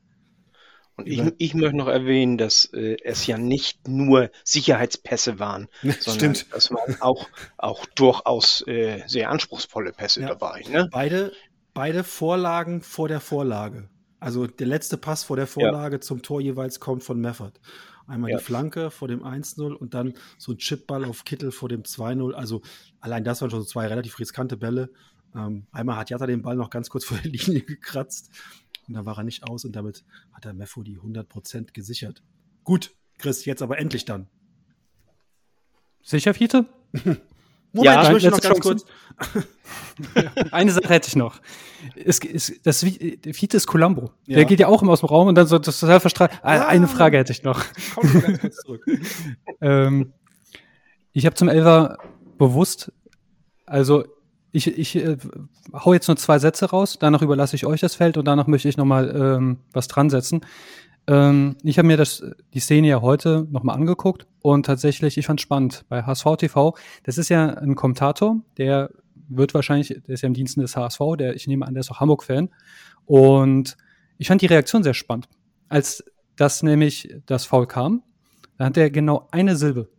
Und ich, ich möchte noch erwähnen, dass äh, es ja nicht nur Sicherheitspässe waren, sondern Stimmt. es waren auch, auch durchaus äh, sehr anspruchsvolle Pässe Ja. dabei. Ne? Beide, beide Vorlagen vor der Vorlage. Also der letzte Pass vor der Vorlage zum Tor jeweils kommt von Meffert. Einmal Ja. die Flanke vor dem 1-0 und dann so ein Chipball auf Kittel vor dem 2-0. Also allein das waren schon so zwei relativ riskante Bälle. Ähm, einmal hat Jatta den Ball noch ganz kurz vor der Linie gekratzt und dann war er nicht aus und damit hat der Meffo die 100% gesichert. Gut, Chris, jetzt aber endlich dann. Sicher, Fiete? Moment, Ja, ich möchte noch ganz Chance. kurz. Eine Sache hätte ich noch. Es, es, das Vi- Vitis Columbo, Ja. der geht ja auch immer aus dem Raum und dann so das total verstrahlt. Ah, Ja. Eine Frage hätte ich noch. Komm ganz kurz zurück. Ähm, ich habe zum Elfer bewusst, also ich, ich äh, hau jetzt nur zwei Sätze raus, danach überlasse ich euch das Feld und danach möchte ich nochmal ähm, was dran setzen. Ähm, ich habe mir das, die Szene ja heute nochmal angeguckt und tatsächlich, ich fand spannend bei HSV TV. Das ist ja ein Kommentator, der wird wahrscheinlich, der ist ja im Diensten des HSV, der, ich nehme an, der ist auch Hamburg-Fan. Und ich fand die Reaktion sehr spannend. Als das nämlich das Foul kam, da hat er genau eine Silbe,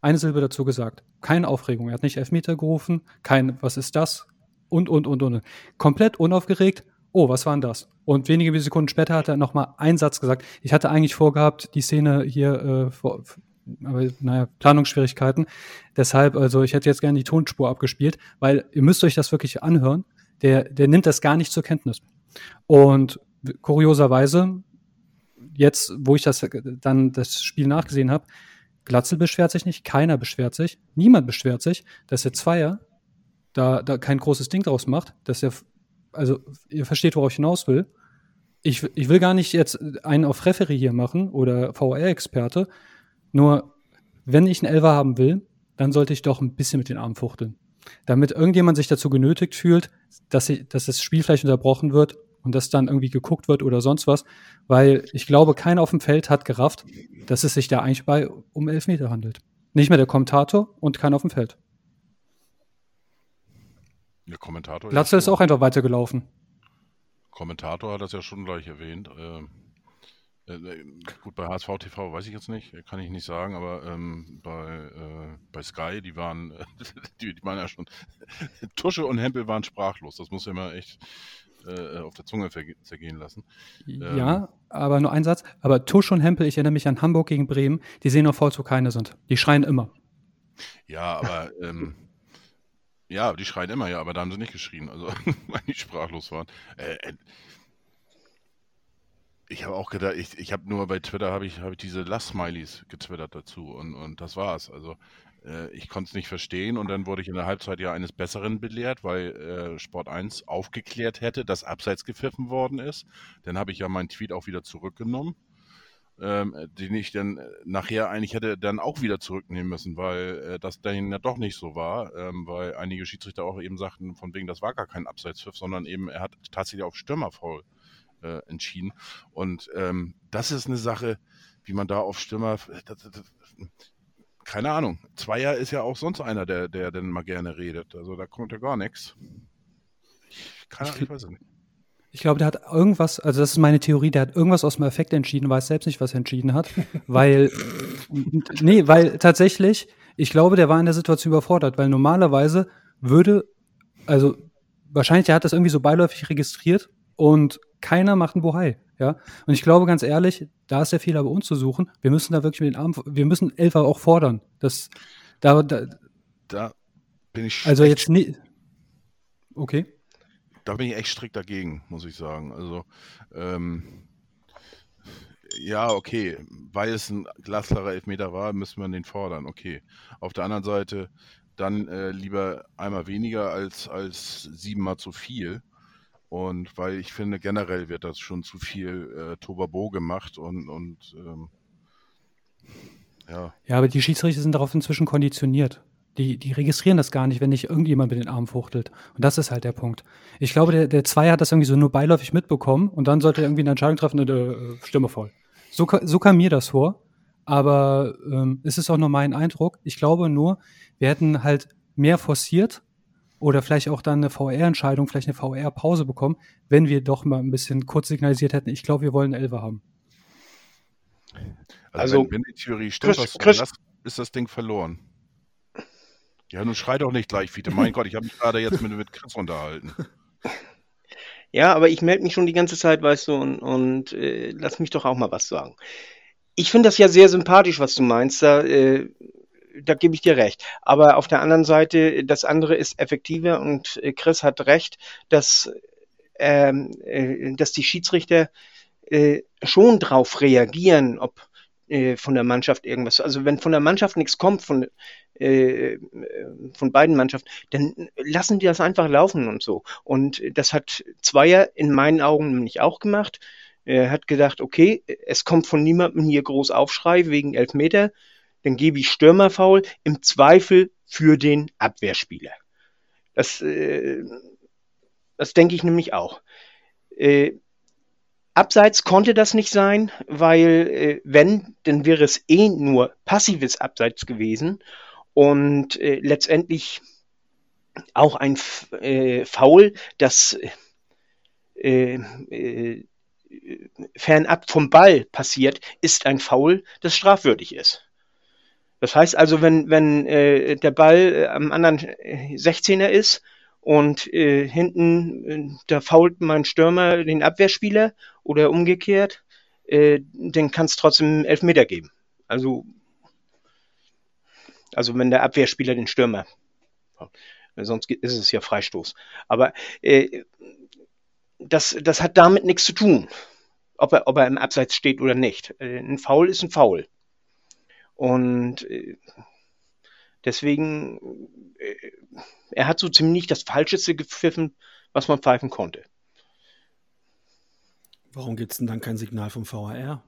eine Silbe dazu gesagt. Keine Aufregung. Er hat nicht Elfmeter gerufen, kein, was ist das? Und, und, und, und. Komplett unaufgeregt. Oh, was war denn das? Und wenige Sekunden später hat er nochmal einen Satz gesagt. Ich hatte eigentlich vorgehabt, die Szene hier, äh, vor, aber naja, Planungsschwierigkeiten. Deshalb, also ich hätte jetzt gerne die Tonspur abgespielt, weil ihr müsst euch das wirklich anhören. Der, der nimmt das gar nicht zur Kenntnis. Und kurioserweise, jetzt, wo ich das dann das Spiel nachgesehen habe, Glatzel beschwert sich nicht, keiner beschwert sich, niemand beschwert sich, dass der Zweier da, da kein großes Ding draus macht, dass er, also ihr versteht, worauf ich hinaus will. Ich, ich will gar nicht jetzt einen auf Referee hier machen oder VR-Experte, nur wenn ich einen Elfer haben will, dann sollte ich doch ein bisschen mit den Armen fuchteln. Damit irgendjemand sich dazu genötigt fühlt, dass, sie, dass das Spiel vielleicht unterbrochen wird und dass dann irgendwie geguckt wird oder sonst was, weil ich glaube, keiner auf dem Feld hat gerafft, dass es sich da eigentlich bei um Elfmeter handelt. Nicht mehr der Kommentator und keiner auf dem Feld. Der Kommentator. Glatzel ist auch einfach weitergelaufen. Kommentator hat das ja schon gleich erwähnt. Ähm, äh, gut, bei HSV TV weiß ich jetzt nicht, kann ich nicht sagen, aber ähm, bei, äh, bei Sky, die waren, die, die waren ja schon, Tusche und Hempel waren sprachlos. Das muss ja immer echt äh, auf der Zunge zergehen lassen. Ja, aber nur ein Satz. Aber Tusch und Hempel, ich erinnere mich an Hamburg gegen Bremen, die sehen faul, wo keine sind. Die schreien immer. Ja, aber ähm, ja, die schreien immer, ja, aber da haben sie nicht geschrien, also weil die sprachlos waren. Äh, äh, ich habe auch gedacht, ich, ich habe nur bei Twitter habe ich, hab ich diese Lass-Smileys getwittert dazu und, und das war's. Also äh, ich konnte es nicht verstehen und dann wurde ich in der Halbzeit ja eines Besseren belehrt, weil äh, Sport 1 aufgeklärt hätte, dass abseits gepfiffen worden ist. Dann habe ich ja meinen Tweet auch wieder zurückgenommen ähm, den ich dann äh, nachher eigentlich hätte dann auch wieder zurücknehmen müssen, weil äh, das dann ja doch nicht so war, ähm, weil einige Schiedsrichter auch eben sagten, von wegen, das war gar kein Abseitspfiff, sondern eben er hat tatsächlich auf Stürmerfoul äh, entschieden. Und ähm, das ist eine Sache, wie man da auf Stürmer, das, das, das, keine Ahnung. Zweier ist ja auch sonst einer, der, der dann mal gerne redet. Also da kommt ja gar nichts. Ich, keine, Ich- ich weiß es nicht. Ich glaube, der hat irgendwas, also das ist meine Theorie, der hat irgendwas aus dem Effekt entschieden, weiß selbst nicht, was er entschieden hat. weil, nee, weil tatsächlich, ich glaube, der war in der Situation überfordert, weil normalerweise würde, also wahrscheinlich, der hat das irgendwie so beiläufig registriert und keiner macht einen Bohai, ja. Und ich glaube, ganz ehrlich, da ist der Fehler bei uns zu suchen. Wir müssen da wirklich mit den Armen, wir müssen Elfer auch fordern. Das, da, da Da bin ich also jetzt nie, okay. Da bin ich echt strikt dagegen, muss ich sagen. Also, ähm, ja, okay, weil es ein glasklarer Elfmeter war, müssen wir den fordern, okay. Auf der anderen Seite dann äh, lieber einmal weniger als, als siebenmal zu viel. Und weil ich finde, generell wird das schon zu viel äh, Tobabo gemacht und, und ähm, ja, Ja, aber die Schiedsrichter sind darauf inzwischen konditioniert. Die, die registrieren das gar nicht, wenn nicht irgendjemand mit den Armen fuchtelt. Und das ist halt der Punkt. Ich glaube, der, der Zweier hat das irgendwie so nur beiläufig mitbekommen und dann sollte er irgendwie eine Entscheidung treffen, äh, äh, Stimme voll. So, so kam mir das vor. Aber ähm, es ist auch nur mein Eindruck. Ich glaube nur, wir hätten halt mehr forciert oder vielleicht auch dann eine VR-Entscheidung, vielleicht eine VR-Pause bekommen, wenn wir doch mal ein bisschen kurz signalisiert hätten, ich glaube, wir wollen Elfer haben. Also, Also, wenn, wenn die Theorie stimmt, Chris- Chris- ist das Ding verloren. Ja, nun schrei doch nicht gleich, Fiete. Mein Gott, ich habe mich gerade jetzt mit, mit Chris unterhalten. Ja, aber ich melde mich schon die ganze Zeit, weißt du, und, und äh, lass mich doch auch mal was sagen. Ich finde das ja sehr sympathisch, was du meinst. Da, äh, da gebe ich dir recht. Aber auf der anderen Seite, das andere ist effektiver und äh, Chris hat recht, dass, ähm, äh, dass die Schiedsrichter äh, schon drauf reagieren, ob äh, von der Mannschaft irgendwas. Also wenn von der Mannschaft nichts kommt, von, äh, von beiden Mannschaften, dann lassen die das einfach laufen und so. Und das hat Zweier in meinen Augen nämlich auch gemacht. Er hat gedacht, okay, es kommt von niemandem hier groß Aufschrei wegen Elfmeter, dann gebe ich Stürmerfaul im Zweifel für den Abwehrspieler. Das, äh, das denke ich nämlich auch. Äh, Abseits konnte das nicht sein, weil äh, wenn, dann wäre es eh nur passives Abseits gewesen und äh, letztendlich auch ein äh, Foul, das äh, äh, fernab vom Ball passiert, ist ein Foul, das strafwürdig ist. Das heißt also, wenn, wenn äh, der Ball am anderen 16er ist und äh, hinten, äh, da fault mein Stürmer den Abwehrspieler oder umgekehrt, äh, dann kann es trotzdem Elfmeter geben. Also, also wenn der Abwehrspieler den Stürmer, sonst ist es ja Freistoß. Aber äh, das, das hat damit nichts zu tun, ob er, ob er im Abseits steht oder nicht. Äh, ein Foul ist ein Foul. Und äh, deswegen, äh, er hat so ziemlich das Falscheste gepfiffen, was man pfeifen konnte. Warum gibt es denn dann kein Signal vom VAR?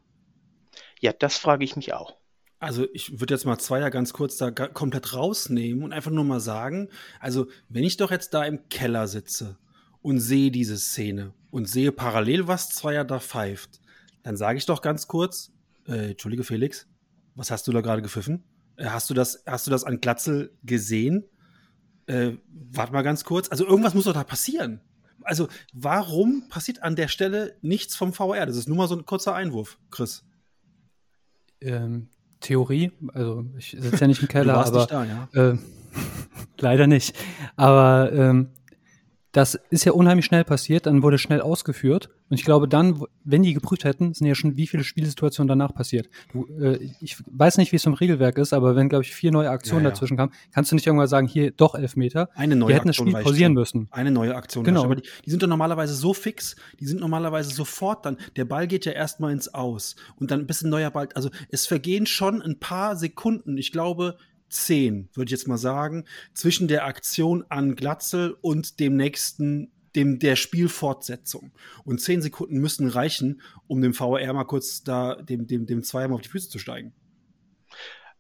Ja, das frage ich mich auch. Also ich würde jetzt mal Zweier ganz kurz da komplett rausnehmen und einfach nur mal sagen, also wenn ich doch jetzt da im Keller sitze und sehe diese Szene und sehe parallel, was Zweier da pfeift, dann sage ich doch ganz kurz, äh, Entschuldige Felix, was hast du da gerade gepfiffen? Hast du das, hast du das an Glatzel gesehen? Äh, warte mal ganz kurz. Also irgendwas muss doch da passieren. Also warum passiert an der Stelle nichts vom VR? Das ist nur mal so ein kurzer Einwurf, Chris. Ähm, Theorie, also ich sitze ja nicht im Keller, du warst aber nicht da, ja. äh, leider nicht. Aber ähm, das ist ja unheimlich schnell passiert, dann wurde schnell ausgeführt. Und ich glaube, dann, wenn die geprüft hätten, sind ja schon wie viele Spielsituationen danach passiert. Du, äh, ich weiß nicht, wie es im Regelwerk ist, aber wenn, glaube ich, vier neue Aktionen Ja, ja. dazwischen kamen, kannst du nicht irgendwann sagen, hier doch Elfmeter. Eine neue Wir hätten das Aktion Spiel reicht pausieren müssen. Eine neue Aktion. Genau. Aber die, die sind doch normalerweise so fix, die sind normalerweise sofort dann. Der Ball geht ja erstmal ins Aus und dann ein bisschen neuer Ball. Also es vergehen schon ein paar Sekunden. Ich glaube, zehn, würde ich jetzt mal sagen, zwischen der Aktion an Glatzel und dem nächsten, dem der Spielfortsetzung. Und zehn Sekunden müssen reichen, um dem VR mal kurz da, dem, dem, dem Zweier mal auf die Füße zu steigen.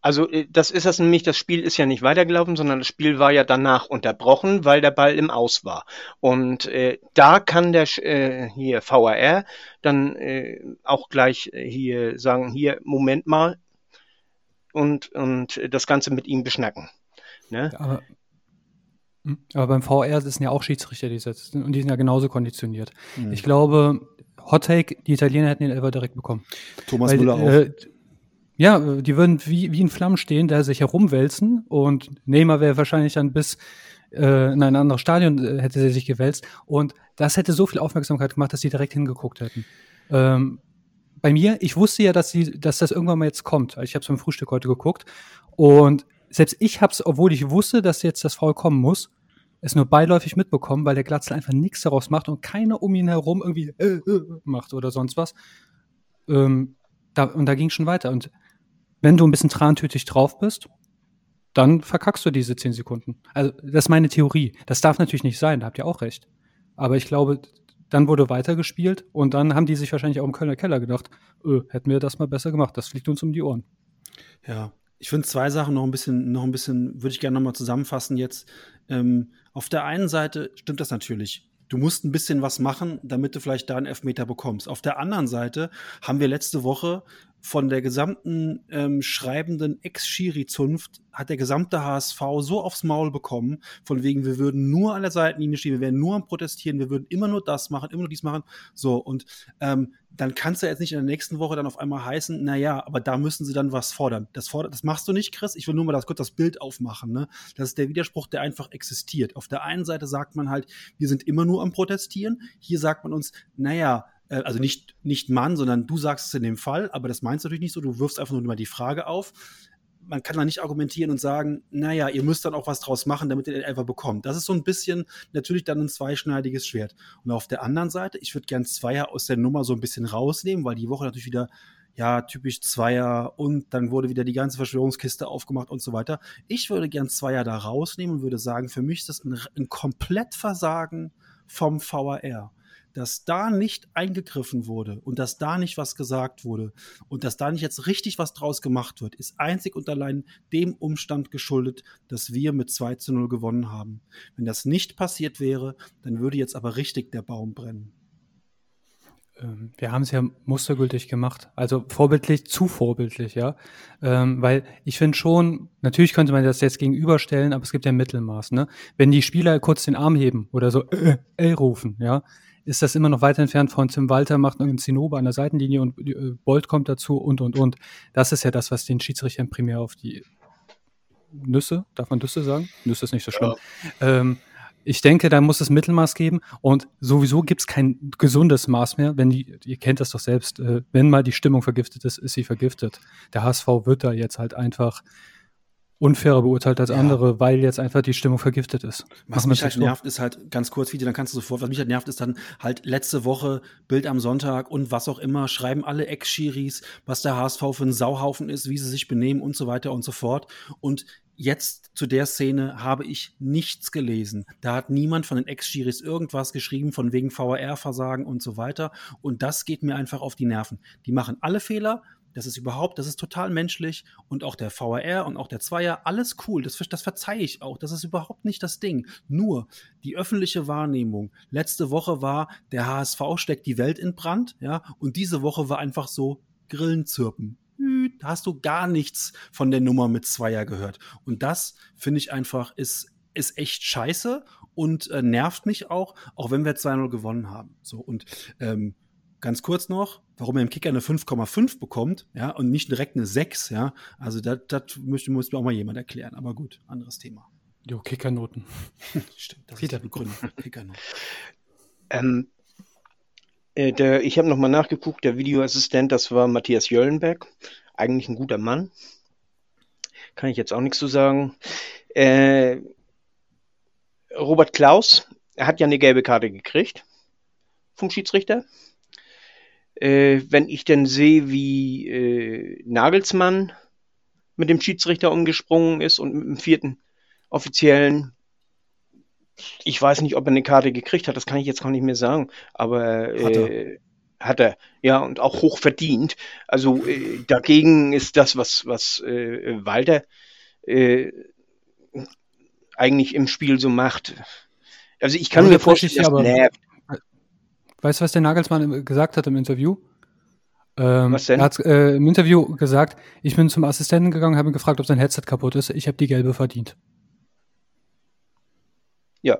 Also äh, das ist das nämlich, das Spiel ist ja nicht weitergelaufen, sondern das Spiel war ja danach unterbrochen, weil der Ball im Aus war. Und äh, da kann der äh, hier VAR dann äh, auch gleich äh, hier sagen, hier, Moment mal, und, und das Ganze mit ihm beschnacken. Ne? Aber, Hm, aber beim VR sind ja auch Schiedsrichter, die sitzen und die sind ja genauso konditioniert. Mhm. Ich glaube, Hot Take, die Italiener hätten den Elfer direkt bekommen. Thomas Weil, Müller auch. äh, ja, die würden wie, wie in Flammen stehen, da sich herumwälzen und Neymar wäre wahrscheinlich dann bis äh, in ein anderes Stadion äh, hätte er sich gewälzt und das hätte so viel Aufmerksamkeit gemacht, dass sie direkt hingeguckt hätten. Ähm, bei mir, ich wusste ja, dass, sie, dass das irgendwann mal jetzt kommt. Also Ich habe es beim Frühstück heute geguckt und selbst ich habe es, obwohl ich wusste, dass jetzt das Foul kommen muss, es nur beiläufig mitbekommen, weil der Glatzel einfach nichts daraus macht und keiner um ihn herum irgendwie äh, äh, macht oder sonst was. Ähm, da, und da ging schon weiter. Und wenn du ein bisschen trantütig drauf bist, dann verkackst du diese 10 Sekunden. Also, das ist meine Theorie. Das darf natürlich nicht sein, da habt ihr auch recht. Aber ich glaube, dann wurde weitergespielt und dann haben die sich wahrscheinlich auch im Kölner Keller gedacht, öh, hätten wir das mal besser gemacht, das fliegt uns um die Ohren. Ja, ich finde zwei Sachen noch ein bisschen, noch ein bisschen, würde ich gerne nochmal zusammenfassen jetzt. Ähm, auf der einen Seite stimmt das natürlich. Du musst ein bisschen was machen, damit du vielleicht da einen Elfmeter bekommst. Auf der anderen Seite haben wir letzte Woche von der gesamten ähm, schreibenden Ex-Schiri-Zunft hat der gesamte HSV so aufs Maul bekommen, von wegen, wir würden nur an der Seitenlinie stehen, wir wären nur am Protestieren, wir würden immer nur das machen, immer nur dies machen. So, und ähm, dann kannst du jetzt nicht in der nächsten Woche dann auf einmal heißen, naja, aber da müssen sie dann was fordern. Das, fordert, das machst du nicht, Chris. Ich will nur mal das, kurz das Bild aufmachen. Ne? Das ist der Widerspruch, der einfach existiert. Auf der einen Seite sagt man halt, wir sind immer nur am Protestieren. Hier sagt man uns, naja, also nicht, nicht Mann, sondern du sagst es in dem Fall, aber das meinst du natürlich nicht so. Du wirfst einfach nur mal die Frage auf. Man kann da nicht argumentieren und sagen, naja, ihr müsst dann auch was draus machen, damit ihr den Elfer bekommt. Das ist so ein bisschen natürlich dann ein zweischneidiges Schwert. Und auf der anderen Seite, ich würde gern Zweier aus der Nummer so ein bisschen rausnehmen, weil die Woche natürlich wieder ja, typisch Zweier und dann wurde wieder die ganze Verschwörungskiste aufgemacht und so weiter. Ich würde gern Zweier da rausnehmen und würde sagen, für mich ist das ein, ein Komplettversagen vom VAR dass da nicht eingegriffen wurde und dass da nicht was gesagt wurde und dass da nicht jetzt richtig was draus gemacht wird, ist einzig und allein dem Umstand geschuldet, dass wir mit 2 zu 0 gewonnen haben. Wenn das nicht passiert wäre, dann würde jetzt aber richtig der Baum brennen. Ähm, wir haben es ja mustergültig gemacht, also vorbildlich, zu vorbildlich, ja. Ähm, weil ich finde schon, natürlich könnte man das jetzt gegenüberstellen, aber es gibt ja ein Mittelmaß, ne? Wenn die Spieler kurz den Arm heben oder so äh, äh, rufen, ja, ist das immer noch weit entfernt von Tim Walter macht irgendeinen Zinnober an der Seitenlinie und äh, Bolt kommt dazu und und und. Das ist ja das, was den Schiedsrichtern primär auf die Nüsse, darf man Nüsse sagen? Nüsse ist nicht so schlimm. Ja. Ähm, ich denke, da muss es Mittelmaß geben und sowieso gibt es kein gesundes Maß mehr. Wenn die, ihr kennt das doch selbst, äh, wenn mal die Stimmung vergiftet ist, ist sie vergiftet. Der HSV wird da jetzt halt einfach unfairer beurteilt als ja. andere, weil jetzt einfach die Stimmung vergiftet ist. Was mich halt nervt, ist halt ganz kurz, Video, dann kannst du sofort, was mich halt nervt, ist dann halt letzte Woche Bild am Sonntag und was auch immer, schreiben alle Ex-Schiris, was der HSV für ein Sauhaufen ist, wie sie sich benehmen und so weiter und so fort. Und jetzt zu der Szene habe ich nichts gelesen. Da hat niemand von den Ex-Schiris irgendwas geschrieben, von wegen VAR-Versagen und so weiter. Und das geht mir einfach auf die Nerven. Die machen alle Fehler, das ist überhaupt, das ist total menschlich und auch der VAR und auch der Zweier, alles cool, das, das verzeihe ich auch, das ist überhaupt nicht das Ding. Nur die öffentliche Wahrnehmung. Letzte Woche war, der HSV steckt die Welt in Brand, ja, und diese Woche war einfach so Grillen zirpen. Da hast du gar nichts von der Nummer mit Zweier gehört. Und das finde ich einfach ist, ist echt scheiße und äh, nervt mich auch, auch wenn wir 2-0 gewonnen haben. So und ähm, ganz kurz noch, warum er im Kicker eine 5,5 bekommt, ja, und nicht direkt eine 6, ja. Also das, das müsste, muss mir auch mal jemand erklären. Aber gut, anderes Thema. Jo, Kickernoten. Stimmt, das Peter. ist die Begründung. Kickernoten. Ähm, äh, der, ich habe nochmal nachgeguckt, der Videoassistent, das war Matthias Jöllenberg. Eigentlich ein guter Mann. Kann ich jetzt auch nichts zu sagen. Äh, Robert Klaus, er hat ja eine gelbe Karte gekriegt vom Schiedsrichter. Äh, wenn ich dann sehe, wie äh, Nagelsmann mit dem Schiedsrichter umgesprungen ist und mit dem vierten offiziellen, ich weiß nicht, ob er eine Karte gekriegt hat, das kann ich jetzt gar nicht mehr sagen, aber äh, hat er. Hat er, ja, und auch hoch verdient. Also äh, dagegen ist das, was, was äh, Walter eigentlich im Spiel so macht. Also ich kann also mir vorstellen, dass aber, nervt. Weißt du, was der Nagelsmann gesagt hat im Interview? Ähm, was denn? Er hat äh, im Interview gesagt, ich bin zum Assistenten gegangen, habe ihn gefragt, ob sein Headset kaputt ist. Ich habe die gelbe verdient. Ja.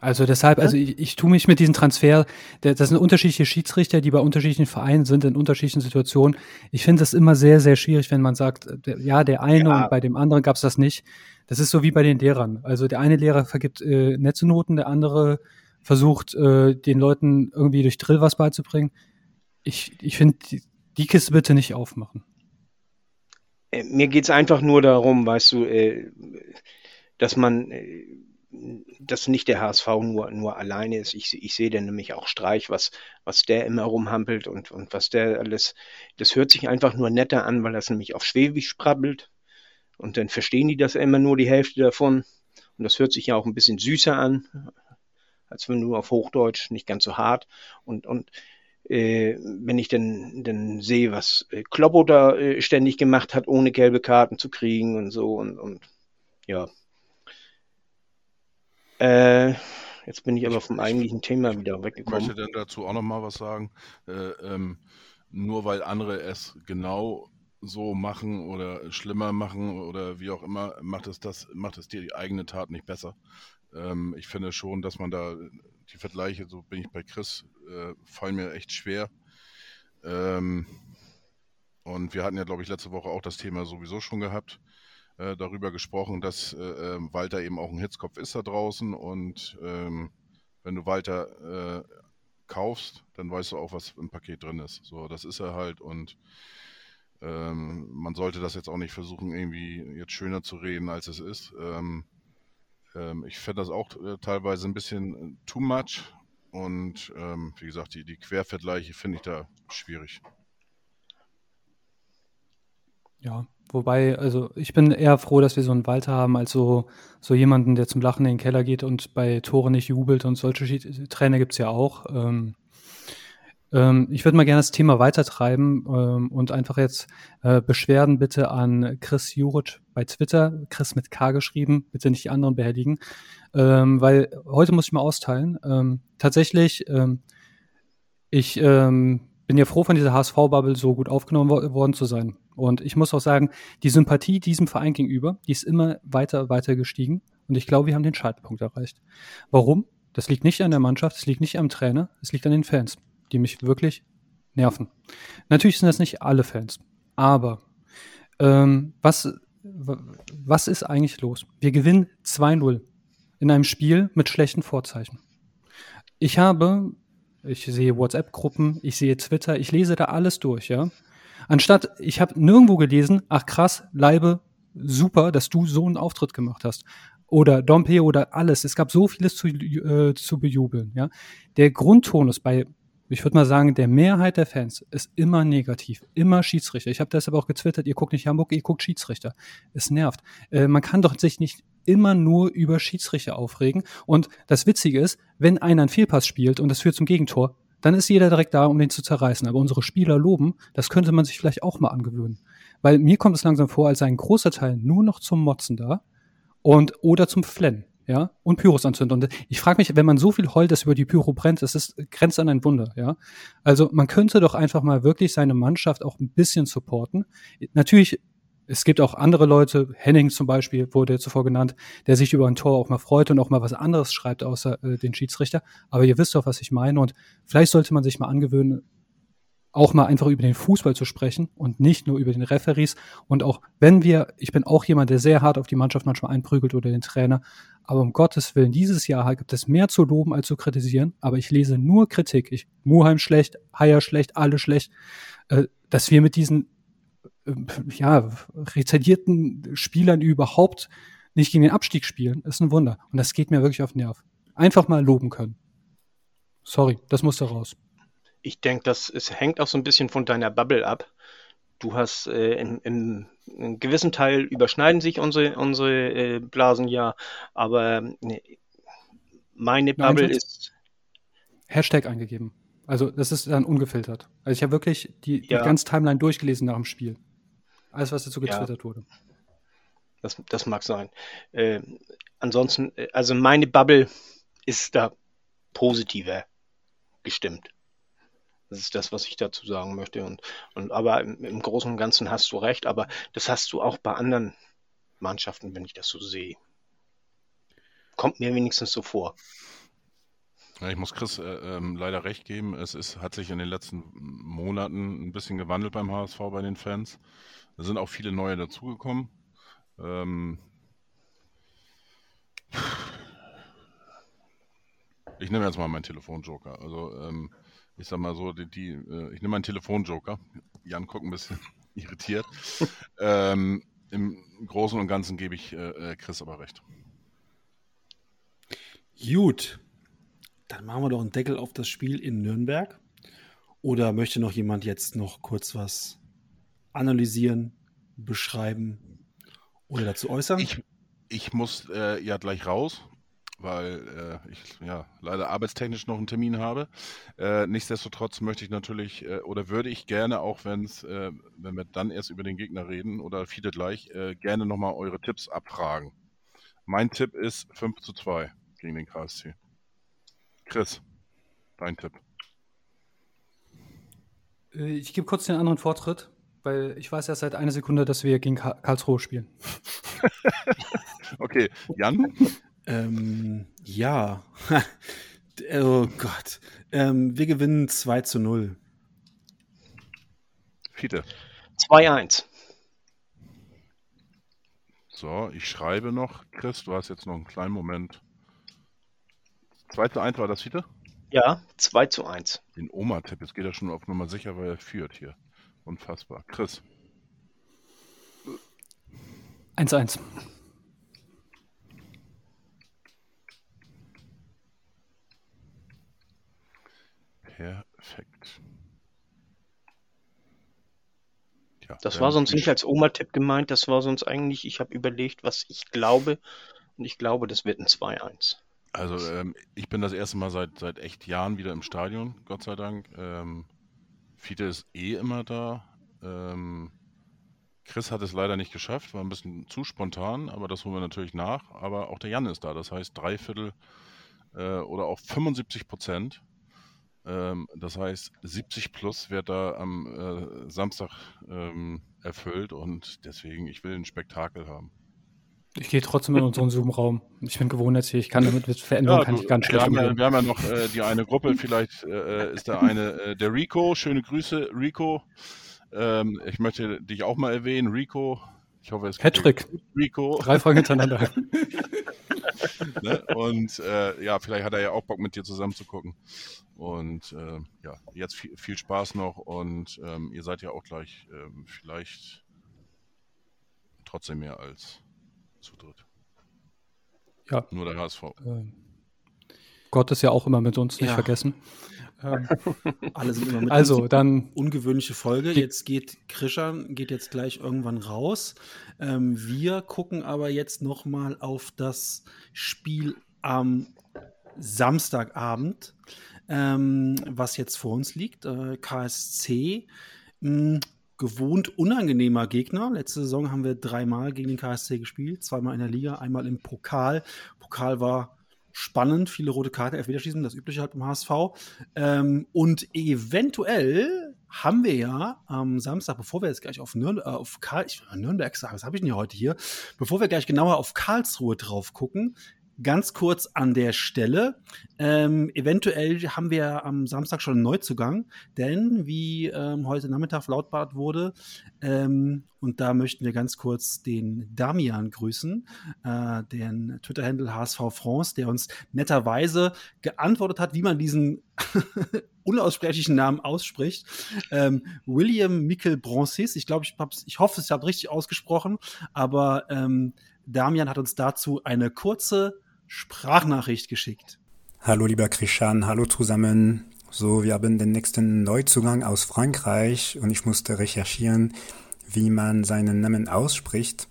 Also deshalb, also ich, ich tue mich mit diesem Transfer, das sind unterschiedliche Schiedsrichter, die bei unterschiedlichen Vereinen sind, in unterschiedlichen Situationen. Ich finde das immer sehr, sehr schwierig, wenn man sagt, ja, der eine ja. und bei dem anderen gab es das nicht. Das ist so wie bei den Lehrern. Also der eine Lehrer vergibt äh, nette Noten, der andere versucht, äh, den Leuten irgendwie durch Drill was beizubringen. Ich, ich finde, die, die Kiste bitte nicht aufmachen. Äh, mir geht es einfach nur darum, weißt du, äh, dass man, äh, dass nicht der HSV nur, nur alleine ist. Ich, ich sehe dann nämlich auch Streich, was, was der immer rumhampelt und, und was der alles, das hört sich einfach nur netter an, weil das nämlich auf Schwäbisch sprabbelt. Und dann verstehen die das immer nur die Hälfte davon. Und das hört sich ja auch ein bisschen süßer an, als wenn nur auf Hochdeutsch, nicht ganz so hart. Und, und äh, wenn ich dann, dann sehe, was äh, Kloppo da äh, ständig gemacht hat, ohne gelbe Karten zu kriegen und so und, und ja. Äh, jetzt bin ich aber vom eigentlichen Thema wieder weggekommen. Ich möchte dann dazu auch noch mal was sagen. Äh, ähm, nur weil andere es genau so machen oder schlimmer machen oder wie auch immer, macht es das, macht es dir die eigene Tat nicht besser. Ähm, ich finde schon, dass man da die Vergleiche, so bin ich bei Chris, äh, fallen mir echt schwer. Ähm, und wir hatten ja, glaube ich, letzte Woche auch das Thema sowieso schon gehabt, äh, darüber gesprochen, dass äh, ähm, Walter eben auch ein Hitzkopf ist da draußen und ähm, wenn du Walter äh, kaufst, dann weißt du auch, was im Paket drin ist. So, das ist er halt und ähm, man sollte das jetzt auch nicht versuchen, irgendwie jetzt schöner zu reden, als es ist. Ähm, ähm, ich fände das auch äh, teilweise ein bisschen äh, too much. Und ähm, wie gesagt, die, die Quervergleiche finde ich da schwierig. Ja, wobei, also ich bin eher froh, dass wir so einen Walter haben, als so, so jemanden, der zum Lachen in den Keller geht und bei Tore nicht jubelt und solche Schied Trainer gibt's ja auch. Ähm, ähm, ich würde mal gerne das Thema weitertreiben ähm, und einfach jetzt äh, Beschwerden bitte an Chris Juric bei Twitter, Chris mit K geschrieben, bitte nicht die anderen behelligen, ähm, weil heute muss ich mal austeilen. Ähm, tatsächlich, ähm, ich ähm, bin ja froh, von dieser HSV-Bubble so gut aufgenommen wo worden zu sein. Und ich muss auch sagen, die Sympathie diesem Verein gegenüber, die ist immer weiter, weiter gestiegen. Und ich glaube, wir haben den Schaltpunkt erreicht. Warum? Das liegt nicht an der Mannschaft, es liegt nicht am Trainer, es liegt an den Fans die mich wirklich nerven. Natürlich sind das nicht alle Fans, aber ähm, was, was ist eigentlich los? Wir gewinnen 2-0 in einem Spiel mit schlechten Vorzeichen. Ich habe, ich sehe WhatsApp-Gruppen, ich sehe Twitter, ich lese da alles durch, ja. Anstatt, ich habe nirgendwo gelesen, ach krass, Leibe, super, dass du so einen Auftritt gemacht hast. Oder Dompe oder alles. Es gab so vieles zu, äh, zu bejubeln, ja. Der Grundtonus bei ich würde mal sagen, der Mehrheit der Fans ist immer negativ, immer Schiedsrichter. Ich habe deshalb auch getwittert, ihr guckt nicht Hamburg, ihr guckt Schiedsrichter. Es nervt. Äh, man kann doch sich nicht immer nur über Schiedsrichter aufregen. Und das Witzige ist, wenn einer einen Fehlpass spielt und das führt zum Gegentor, dann ist jeder direkt da, um den zu zerreißen. Aber unsere Spieler loben, das könnte man sich vielleicht auch mal angewöhnen. Weil mir kommt es langsam vor, als sei ein großer Teil nur noch zum Motzen da und oder zum Flennen ja, und Pyros anzünden. Und ich frage mich, wenn man so viel heult, dass über die Pyro brennt, das ist, grenzt an ein Wunder, ja. Also man könnte doch einfach mal wirklich seine Mannschaft auch ein bisschen supporten. Natürlich, es gibt auch andere Leute, Henning zum Beispiel wurde zuvor genannt, der sich über ein Tor auch mal freut und auch mal was anderes schreibt außer äh, den Schiedsrichter. Aber ihr wisst doch, was ich meine. Und vielleicht sollte man sich mal angewöhnen, auch mal einfach über den Fußball zu sprechen und nicht nur über den Referees. Und auch wenn wir, ich bin auch jemand, der sehr hart auf die Mannschaft manchmal einprügelt oder den Trainer, aber um Gottes Willen, dieses Jahr gibt es mehr zu loben als zu kritisieren, aber ich lese nur Kritik. Ich, Muheim schlecht, Haier schlecht, alle schlecht, äh, dass wir mit diesen äh, ja, rezidierten Spielern überhaupt nicht gegen den Abstieg spielen, ist ein Wunder. Und das geht mir wirklich auf den Nerv. Einfach mal loben können. Sorry, das musste raus ich denke, das es hängt auch so ein bisschen von deiner Bubble ab. Du hast äh, in, in, in einem gewissen Teil überschneiden sich unsere, unsere äh, Blasen ja, aber ne, meine Bubble Nein, ist. Hashtag eingegeben. Also das ist dann ungefiltert. Also ich habe wirklich die, die ja. ganze Timeline durchgelesen nach dem Spiel. Alles, was dazu getwittert ja. wurde. Das, das mag sein. Äh, ansonsten, äh, also meine Bubble ist da positiver gestimmt. Das ist das, was ich dazu sagen möchte. Und, und aber im, im Großen und Ganzen hast du recht, aber das hast du auch bei anderen Mannschaften, wenn ich das so sehe. Kommt mir wenigstens so vor. Ja, ich muss Chris äh, ähm, leider recht geben. Es ist, hat sich in den letzten Monaten ein bisschen gewandelt beim HSV bei den Fans. Da sind auch viele neue dazugekommen. Ähm, ich nehme jetzt mal meinen Telefonjoker. Also ähm, ich sag mal so, die, die äh, ich nehme meinen Telefonjoker. Jan guckt ein bisschen irritiert. ähm, Im Großen und Ganzen gebe ich äh, äh, Chris aber recht. Gut. Dann machen wir doch einen Deckel auf das Spiel in Nürnberg. Oder möchte noch jemand jetzt noch kurz was analysieren, beschreiben oder dazu äußern? Ich, ich muss äh, ja gleich raus weil äh, ich ja leider arbeitstechnisch noch einen Termin habe. Äh, nichtsdestotrotz möchte ich natürlich äh, oder würde ich gerne, auch wenn's, äh, wenn wir dann erst über den Gegner reden oder viele gleich, äh, gerne nochmal eure Tipps abfragen. Mein Tipp ist 5 zu 2 gegen den KSC. Chris, dein Tipp. Äh, ich gebe kurz den anderen Vortritt, weil ich weiß erst seit einer Sekunde, dass wir gegen Karlsruhe spielen. okay, Jan? Ähm, ja. oh Gott. Ähm, wir gewinnen 2 zu 0. Fiete. 2-1. So, ich schreibe noch. Chris, du hast jetzt noch einen kleinen Moment. 2 zu 1 war das, Fiete? Ja, 2 zu 1. Den Oma-Tipp, jetzt geht er schon auf Nummer sicher, weil er führt hier. Unfassbar. Chris. 1-1. zu Perfekt. Ja, Das war sonst nicht als Oma-Tipp gemeint, das war sonst eigentlich, ich habe überlegt, was ich glaube. Und ich glaube, das wird ein 2-1. Also ähm, ich bin das erste Mal seit, seit echt Jahren wieder im Stadion, Gott sei Dank. Ähm, Fiete ist eh immer da. Ähm, Chris hat es leider nicht geschafft, war ein bisschen zu spontan, aber das holen wir natürlich nach. Aber auch der Jan ist da, das heißt drei Viertel äh, oder auch 75 Prozent. Ähm, das heißt 70 plus wird da am äh, Samstag ähm, erfüllt und deswegen, ich will ein Spektakel haben. Ich gehe trotzdem in unseren Zoom-Raum. Ich bin gewohnheitsfähig. Ich kann damit mit Veränderungen kann du, ich ganz wir, schlecht haben ja, umgehen. wir haben ja noch äh, die eine Gruppe, vielleicht äh, ist da eine, äh, der Rico, schöne Grüße, Rico. Ähm, ich möchte dich auch mal erwähnen, Rico. Ich hoffe, es gut, Rico. Drei Fragen hintereinander. ne? Und äh, ja, vielleicht hat er ja auch Bock mit dir zusammen zu gucken. Und äh, ja, jetzt viel, viel Spaß noch und ähm, ihr seid ja auch gleich ähm, vielleicht trotzdem mehr als zu dritt. Ja. Nur der HSV. Ähm, Gott ist ja auch immer mit uns, nicht Ja. vergessen. Ähm, Alle sind immer mit also, dann ungewöhnliche Folge. Jetzt geht Krishan geht jetzt gleich irgendwann raus. Ähm, wir gucken aber jetzt noch mal auf das Spiel am Samstagabend, ähm, was jetzt vor uns liegt. Äh, KSC, mh, gewohnt unangenehmer Gegner. Letzte Saison haben wir dreimal gegen den KSC gespielt, zweimal in der Liga, einmal im Pokal. Pokal war spannend, viele rote Karte, Elfmeterschießen, das übliche halt im HSV. Ähm, und eventuell haben wir ja am Samstag, bevor wir jetzt gleich auf, Nürn äh, auf Karl ich, Nürnberg was habe ich denn hier heute hier? Bevor wir gleich genauer auf Karlsruhe drauf gucken, ganz kurz an der Stelle. Ähm, eventuell haben wir am Samstag schon einen Neuzugang, denn wie ähm, heute Nachmittag verlautbart wurde, ähm, und da möchten wir ganz kurz den Damian grüßen, äh, den Twitter-Handle HSV France, der uns netterweise geantwortet hat, wie man diesen unaussprechlichen Namen ausspricht. Ähm, William Mikkel Broncis, ich glaube, ich, ich hoffe, ich habe richtig ausgesprochen, aber ähm, Damian hat uns dazu eine kurze Sprachnachricht geschickt. Hallo lieber Krishan, hallo zusammen. So, wir haben den nächsten Neuzugang aus Frankreich und ich musste recherchieren, wie man seinen Namen ausspricht.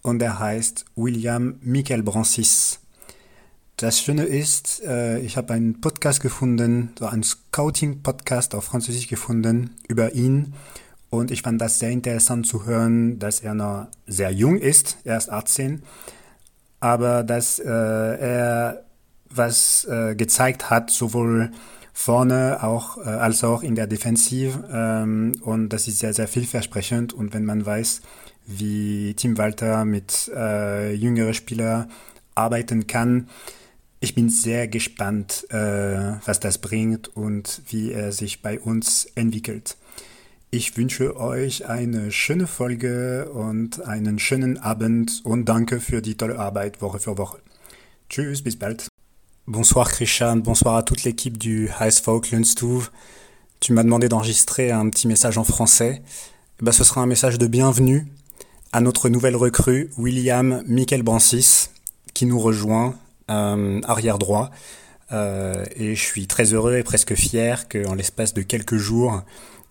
Und er heißt William Michael Brancis. Das Schöne ist, äh, ich habe einen Podcast gefunden, so einen Scouting-Podcast auf Französisch gefunden über ihn. Und ich fand das sehr interessant zu hören, dass er noch sehr jung ist, er ist 18, aber dass äh, er was äh, gezeigt hat, sowohl vorne auch äh, als auch in der Defensive. Ähm, und das ist sehr, sehr vielversprechend. Und wenn man weiß, wie Tim Walter mit äh, jüngeren Spielern arbeiten kann, ich bin sehr gespannt, äh, was das bringt und wie er sich bei uns entwickelt. Ich wünsche euch eine schöne Folge und einen schönen Abend und danke für die tolle Arbeit Woche für Woche. Tschüss, bis bald. Bonsoir Christian, bonsoir à toute l'équipe du HSV Klunstouv. Tu m'as demandé d'enregistrer un petit message en français. Eh ben, ce sera un message de bienvenue à notre nouvelle recrue, William Michael Brancis, qui nous rejoint, euh, arrière droit. Euh, et je suis très heureux et presque fier qu'en l'espace de quelques jours,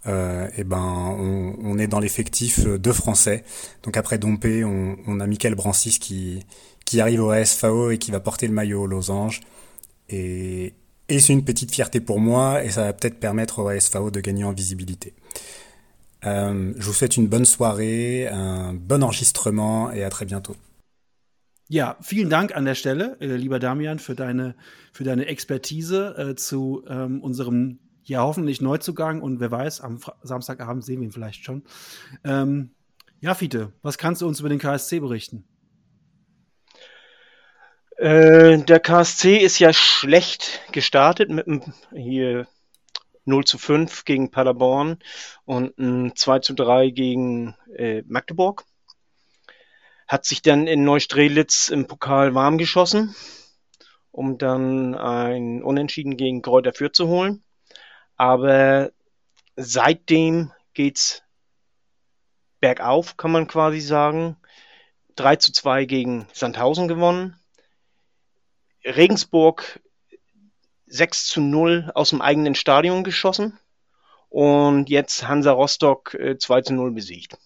euh, eh ben, on, est dans l'effectif de Français. Donc après Dompé, on, on a Michael Brancis qui, qui arrive au ASFAO et qui va porter le maillot aux losanges. Et, et c'est une petite fierté pour moi et ça va peut-être permettre au ASFAO de gagner en visibilité. Euh, je vous souhaite une bonne soirée, un bon enregistrement et à très bientôt. Ja, vielen Dank an der Stelle, äh, lieber Damian, für deine, für deine Expertise äh, zu ähm, unserem ja hoffentlich Neuzugang und wer weiß, am Fra Samstagabend sehen wir ihn vielleicht schon. Ähm, ja, Fiete, was kannst du uns über den KSC berichten? Äh, der KSC ist ja schlecht gestartet mit einem hier 0 zu 5 gegen Paderborn und ein 2 zu 3 gegen äh, Magdeburg. Hat sich dann in Neustrelitz im Pokal warm geschossen, um dann ein Unentschieden gegen Kräuter Fürth zu holen. Aber seitdem geht's bergauf, kann man quasi sagen. 3 zu 2 gegen Sandhausen gewonnen. Regensburg 6 zu 0 aus dem eigenen Stadion geschossen und jetzt Hansa Rostock äh, 2 zu 0 besiegt.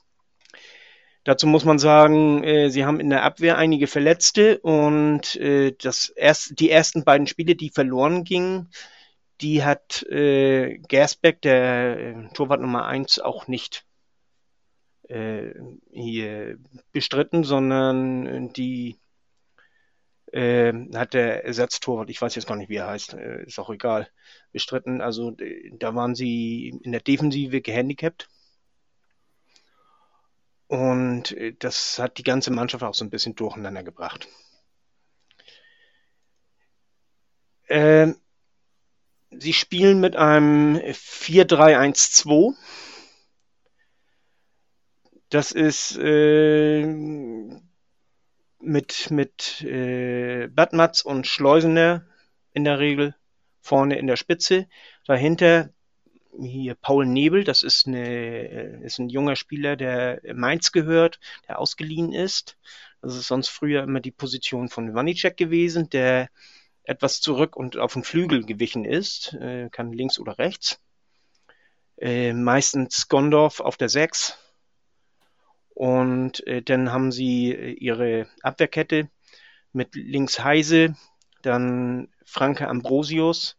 Dazu muss man sagen, äh, sie haben in der Abwehr einige Verletzte und äh, das erst, die ersten beiden Spiele, die verloren gingen, die hat äh, Gersbeck, der äh, Torwart Nummer 1, auch nicht äh, hier bestritten, sondern die äh, hat der Ersatztorwart, ich weiß jetzt gar nicht, wie er heißt, äh, ist auch egal, bestritten. Also da waren sie in der Defensive gehandicapt. Und äh, das hat die ganze Mannschaft auch so ein bisschen durcheinander gebracht. Äh, sie spielen mit einem 4-3-1-2. Das ist äh, mit, mit äh, Badmatz und Schleusener in der Regel vorne in der Spitze. Dahinter hier Paul Nebel, das ist, eine, ist ein junger Spieler, der Mainz gehört, der ausgeliehen ist. Das ist sonst früher immer die Position von Wanicek gewesen, der etwas zurück und auf den Flügel gewichen ist, äh, kann links oder rechts. Äh, meistens Gondorf auf der 6. Und äh, dann haben sie äh, ihre Abwehrkette mit links Heise, dann Franke Ambrosius,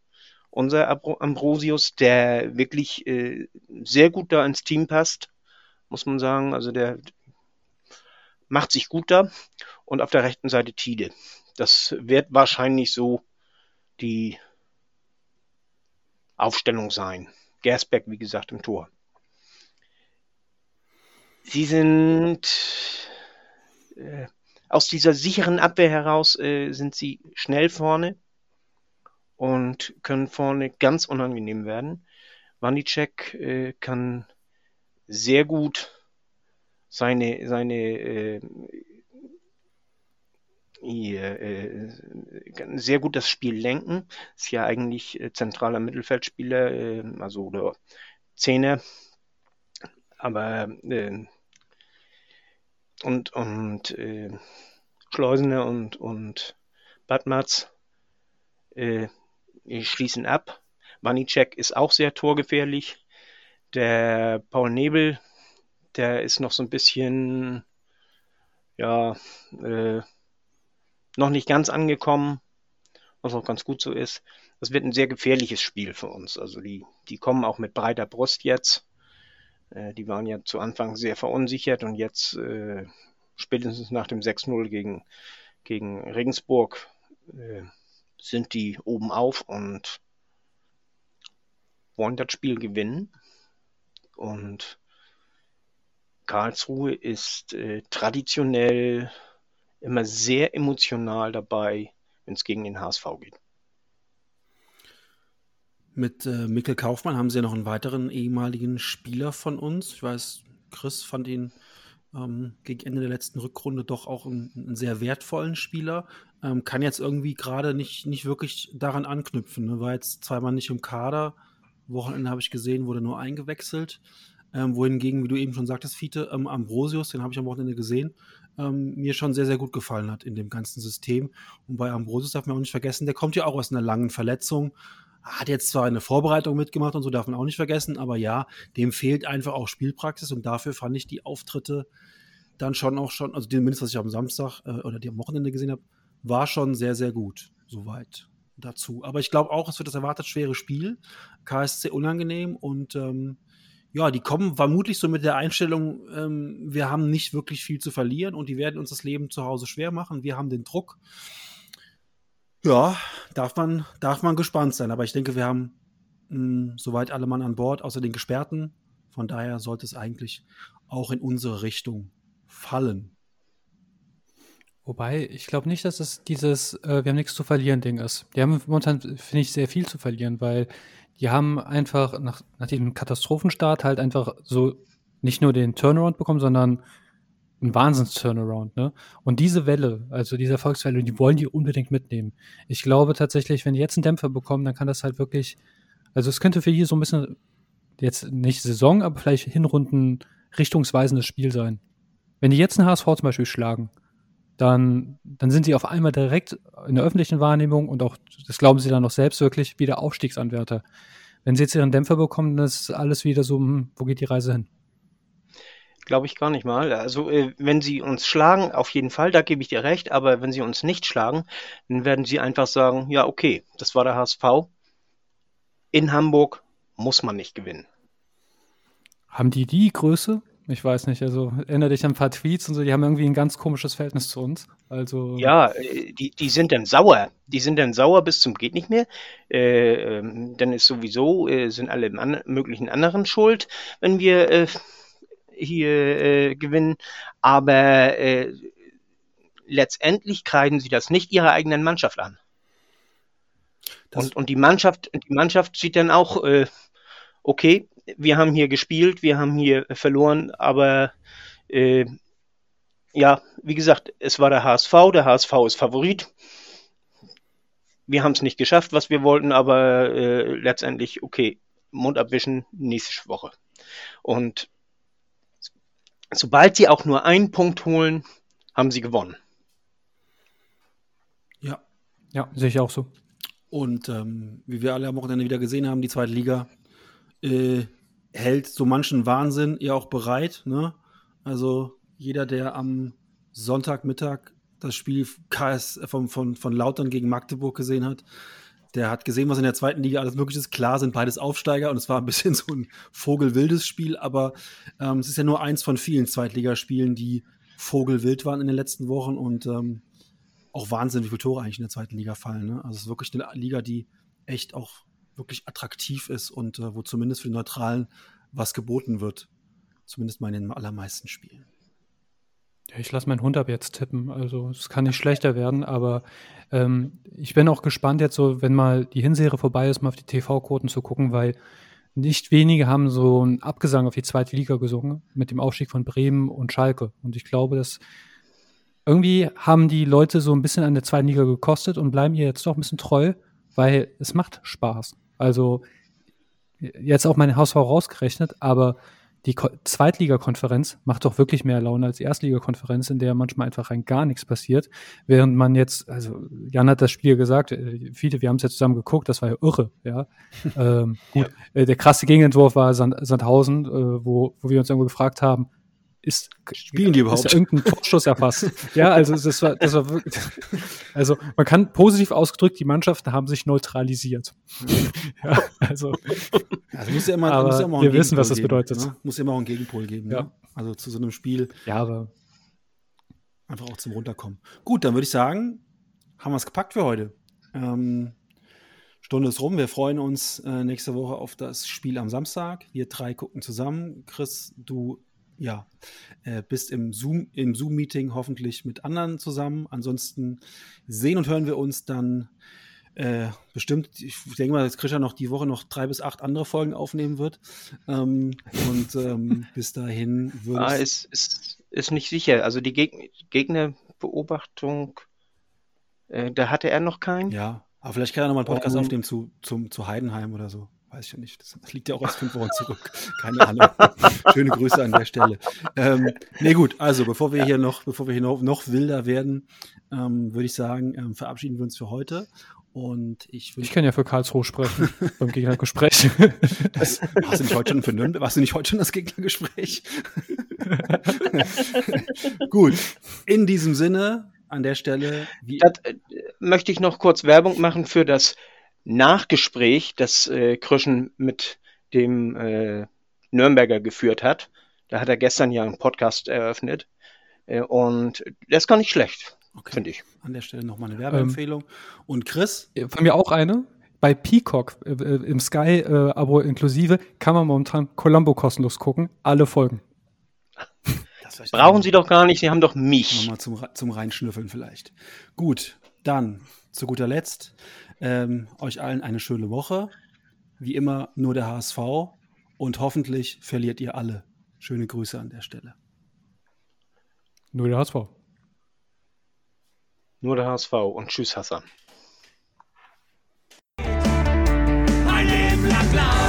unser Ambrosius, der wirklich äh, sehr gut da ins Team passt, muss man sagen. Also der macht sich gut da. Und auf der rechten Seite Tide. Das wird wahrscheinlich so die Aufstellung sein. Gersbeck, wie gesagt, im Tor. Sie sind äh, aus dieser sicheren Abwehr heraus äh, sind sie schnell vorne und können vorne ganz unangenehm werden. Wanicek äh, kann sehr gut seine, seine äh, sehr gut das Spiel lenken. Ist ja eigentlich äh, zentraler Mittelfeldspieler, äh, also oder Zehner. Aber äh, und und äh, Schleusener und und Badmatz äh, schließen ab. Wanicek ist auch sehr torgefährlich. Der Paul Nebel, der ist noch so ein bisschen, ja, äh, noch nicht ganz angekommen, was auch ganz gut so ist. Das wird ein sehr gefährliches Spiel für uns. Also die, die kommen auch mit breiter Brust jetzt. Äh, die waren ja zu Anfang sehr verunsichert und jetzt äh, spätestens nach dem 6-0 gegen, gegen Regensburg äh, sind die oben auf und wollen das Spiel gewinnen. Und Karlsruhe ist äh, traditionell immer sehr emotional dabei, wenn es gegen den HSV geht. Mit äh, Mikkel Kaufmann haben sie ja noch einen weiteren ehemaligen Spieler von uns. Ich weiß, Chris fand ihn ähm, gegen Ende der letzten Rückrunde doch auch einen, einen sehr wertvollen Spieler. Ähm, kann jetzt irgendwie gerade nicht, nicht wirklich daran anknüpfen. Ne? War jetzt zweimal nicht im Kader. Wochenende habe ich gesehen, wurde nur eingewechselt. Ähm, wohingegen, wie du eben schon sagtest, Fiete, ähm, Ambrosius, den habe ich am Wochenende gesehen, ähm, mir schon sehr, sehr gut gefallen hat in dem ganzen System. Und bei Ambrosius darf man auch nicht vergessen, der kommt ja auch aus einer langen Verletzung. Hat jetzt zwar eine Vorbereitung mitgemacht und so darf man auch nicht vergessen, aber ja, dem fehlt einfach auch Spielpraxis und dafür fand ich die Auftritte dann schon auch schon, also zumindest was ich am Samstag äh, oder die am Wochenende gesehen habe, war schon sehr, sehr gut. Soweit dazu. Aber ich glaube auch, es wird das erwartet schwere Spiel. KSC unangenehm und ähm, ja, die kommen vermutlich so mit der Einstellung, ähm, wir haben nicht wirklich viel zu verlieren und die werden uns das Leben zu Hause schwer machen. Wir haben den Druck. Ja, darf man, darf man gespannt sein. Aber ich denke, wir haben mh, hm, soweit alle Mann an Bord, außer den Gesperrten. Von daher sollte es eigentlich auch in unsere Richtung fallen. Wobei, ich glaube nicht, dass es dieses äh, Wir haben nichts zu verlieren Ding ist. Die haben momentan, finde ich, sehr viel zu verlieren, weil die haben einfach nach, nach diesem Katastrophenstart halt einfach so nicht nur den Turnaround bekommen, sondern ein Wahnsinns-Turnaround, ne? Und diese Welle, also diese Erfolgswelle, die wollen die unbedingt mitnehmen. Ich glaube tatsächlich, wenn die jetzt einen Dämpfer bekommen, dann kann das halt wirklich, also es könnte für die so ein bisschen, jetzt nicht Saison, aber vielleicht Hinrunden richtungsweisendes Spiel sein. Wenn die jetzt einen HSV zum Beispiel schlagen, dann, dann sind sie auf einmal direkt in der öffentlichen Wahrnehmung und auch, das glauben sie dann noch selbst wirklich, wieder Aufstiegsanwärter. Wenn sie jetzt ihren Dämpfer bekommen, dann ist alles wieder so, hm, wo geht die Reise hin? Glaube ich gar nicht mal. Also, äh, wenn sie uns schlagen, auf jeden Fall, da gebe ich dir recht, aber wenn sie uns nicht schlagen, dann werden sie einfach sagen, ja, okay, das war der HSV. In Hamburg muss man nicht gewinnen. Haben die die Größe? Ich weiß nicht, also erinnere dich an ein paar Tweets und so, die haben irgendwie ein ganz komisches Verhältnis zu uns. Also Ja, äh, die, die sind dann sauer. Die sind dann sauer bis zum geht nicht mehr. Äh, ähm, dann ist sowieso, äh, sind alle an, möglichen anderen schuld, wenn wir äh, hier äh, gewinnen. Aber äh, letztendlich kreiden sie das nicht ihrer eigenen Mannschaft an. Das- Und, und die Mannschaft, die Mannschaft sieht dann auch, äh, okay, wir haben hier gespielt, wir haben hier verloren, aber äh, ja, wie gesagt, es war der HSV, der HSV ist Favorit. Wir haben es nicht geschafft, was wir wollten, aber äh, letztendlich, okay, Mund abwischen, nächste Woche. Und sobald sie auch nur einen Punkt holen, haben sie gewonnen. Ja. ja, sehe ich auch so. Und ähm, wie wir alle am Wochenende wieder gesehen haben, die zweite Liga äh, hält so manchen Wahnsinn ja auch bereit. Ne? Also jeder, der am Sonntagmittag das Spiel KS von, von, von Lautern gegen Magdeburg gesehen hat, der hat gesehen, was in der zweiten Liga alles möglich ist. Klar sind beides Aufsteiger und es war ein bisschen so ein vogelwildes Spiel, aber ähm, es ist ja nur eins von vielen Zweitligaspielen, die vogelwild waren in den letzten Wochen und ähm, auch Wahnsinn, wie viele Tore eigentlich in der zweiten Liga fallen. Ne? Also es ist wirklich eine Liga, die echt auch wirklich attraktiv ist und äh, wo zumindest für die Neutralen was geboten wird. Zumindest mal in den allermeisten Spielen. Ja, ich lasse meinen Hund ab jetzt tippen. Also es kann nicht schlechter werden, aber ähm, ich bin auch gespannt jetzt so, wenn mal die Hinserie vorbei ist, mal auf die TV-Quoten zu gucken, weil nicht wenige haben so einen Abgesang auf die zweite Liga gesungen mit dem Aufstieg von Bremen und Schalke. Und ich glaube, dass irgendwie haben die Leute so ein bisschen an der zweiten Liga gekostet und bleiben ihr jetzt doch ein bisschen treu, weil es macht Spaß. Also jetzt auch meine HSV rausgerechnet, aber die Ko Zweitligakonferenz macht doch wirklich mehr Laune als die Erstligakonferenz, in der manchmal einfach rein gar nichts passiert. Während man jetzt, also Jan hat das Spiel gesagt, äh, viele, wir haben es ja zusammen geguckt, das war ja irre, ja. ähm, gut, äh, der krasse Gegenentwurf war Sand, Sandhausen, äh, wo, wo wir uns irgendwo gefragt haben, ist, Spielen die überhaupt? Ist irgendein Torschuss erfasst? ja, also das war, das war wirklich, also man kann positiv ausgedrückt, die Mannschaften haben sich neutralisiert. ja, also Also muss ja immer, Aber muss ja immer wir wissen, was das bedeutet. Ne? Muss ja immer auch einen Gegenpol geben. Ja. Ne? Also zu so einem Spiel ja, aber einfach auch zum Runterkommen. Gut, dann würde ich sagen, haben wir es gepackt für heute. Ähm, Stunde ist rum. Wir freuen uns äh, nächste Woche auf das Spiel am Samstag. Wir drei gucken zusammen. Chris, du ja, äh, bist im Zoom, im Zoom-Meeting hoffentlich mit anderen zusammen. Ansonsten sehen und hören wir uns dann äh, bestimmt, ich denke mal, dass Krischer noch die Woche noch drei bis acht andere Folgen aufnehmen wird. Ähm, und ähm, bis dahin würde Ah, ist, ist, ist nicht sicher. Also die Geg Gegnerbeobachtung, äh, da hatte er noch keinen. Ja, aber vielleicht kann er nochmal einen Podcast Ähm, aufnehmen zu, zum, zu Heidenheim oder so. Weiß ich ja nicht. Das, liegt ja auch erst fünf Wochen zurück. Keine Ahnung. Schöne Grüße an der Stelle. Ähm, nee, gut, also bevor wir hier noch, bevor wir hier noch, noch wilder werden, ähm, würde ich sagen, ähm, verabschieden wir uns für heute. Und ich ich kann ja für Karlsruhe sprechen beim Gegnergespräch. Das, warst, du nicht heute schon für Nürnberg, warst du nicht heute schon das Gegnergespräch? gut, in diesem Sinne, an der Stelle, wie, Das, äh, möchte ich noch kurz Werbung machen für das Nachgespräch, das äh, Krüschen mit dem äh, Nürnberger geführt hat. Da hat er gestern ja einen Podcast eröffnet. Äh, und der ist gar nicht schlecht, okay, finde ich. an der Stelle nochmal eine Werbeempfehlung. Und Chris, Von mir auch eine. Bei Peacock äh, äh, im Sky-Abo inklusive kann man momentan Columbo kostenlos gucken. Alle Folgen. das Brauchen Sie doch gar nicht, Sie haben doch mich. Nochmal zum, zum Reinschnüffeln vielleicht. Gut, dann zu guter Letzt ähm, euch allen eine schöne Woche. Wie immer nur der HSV und hoffentlich verliert ihr alle. Schöne Grüße an der Stelle. Nur der HSV. Nur der HSV und tschüss Hassan. Ein Leben lang blau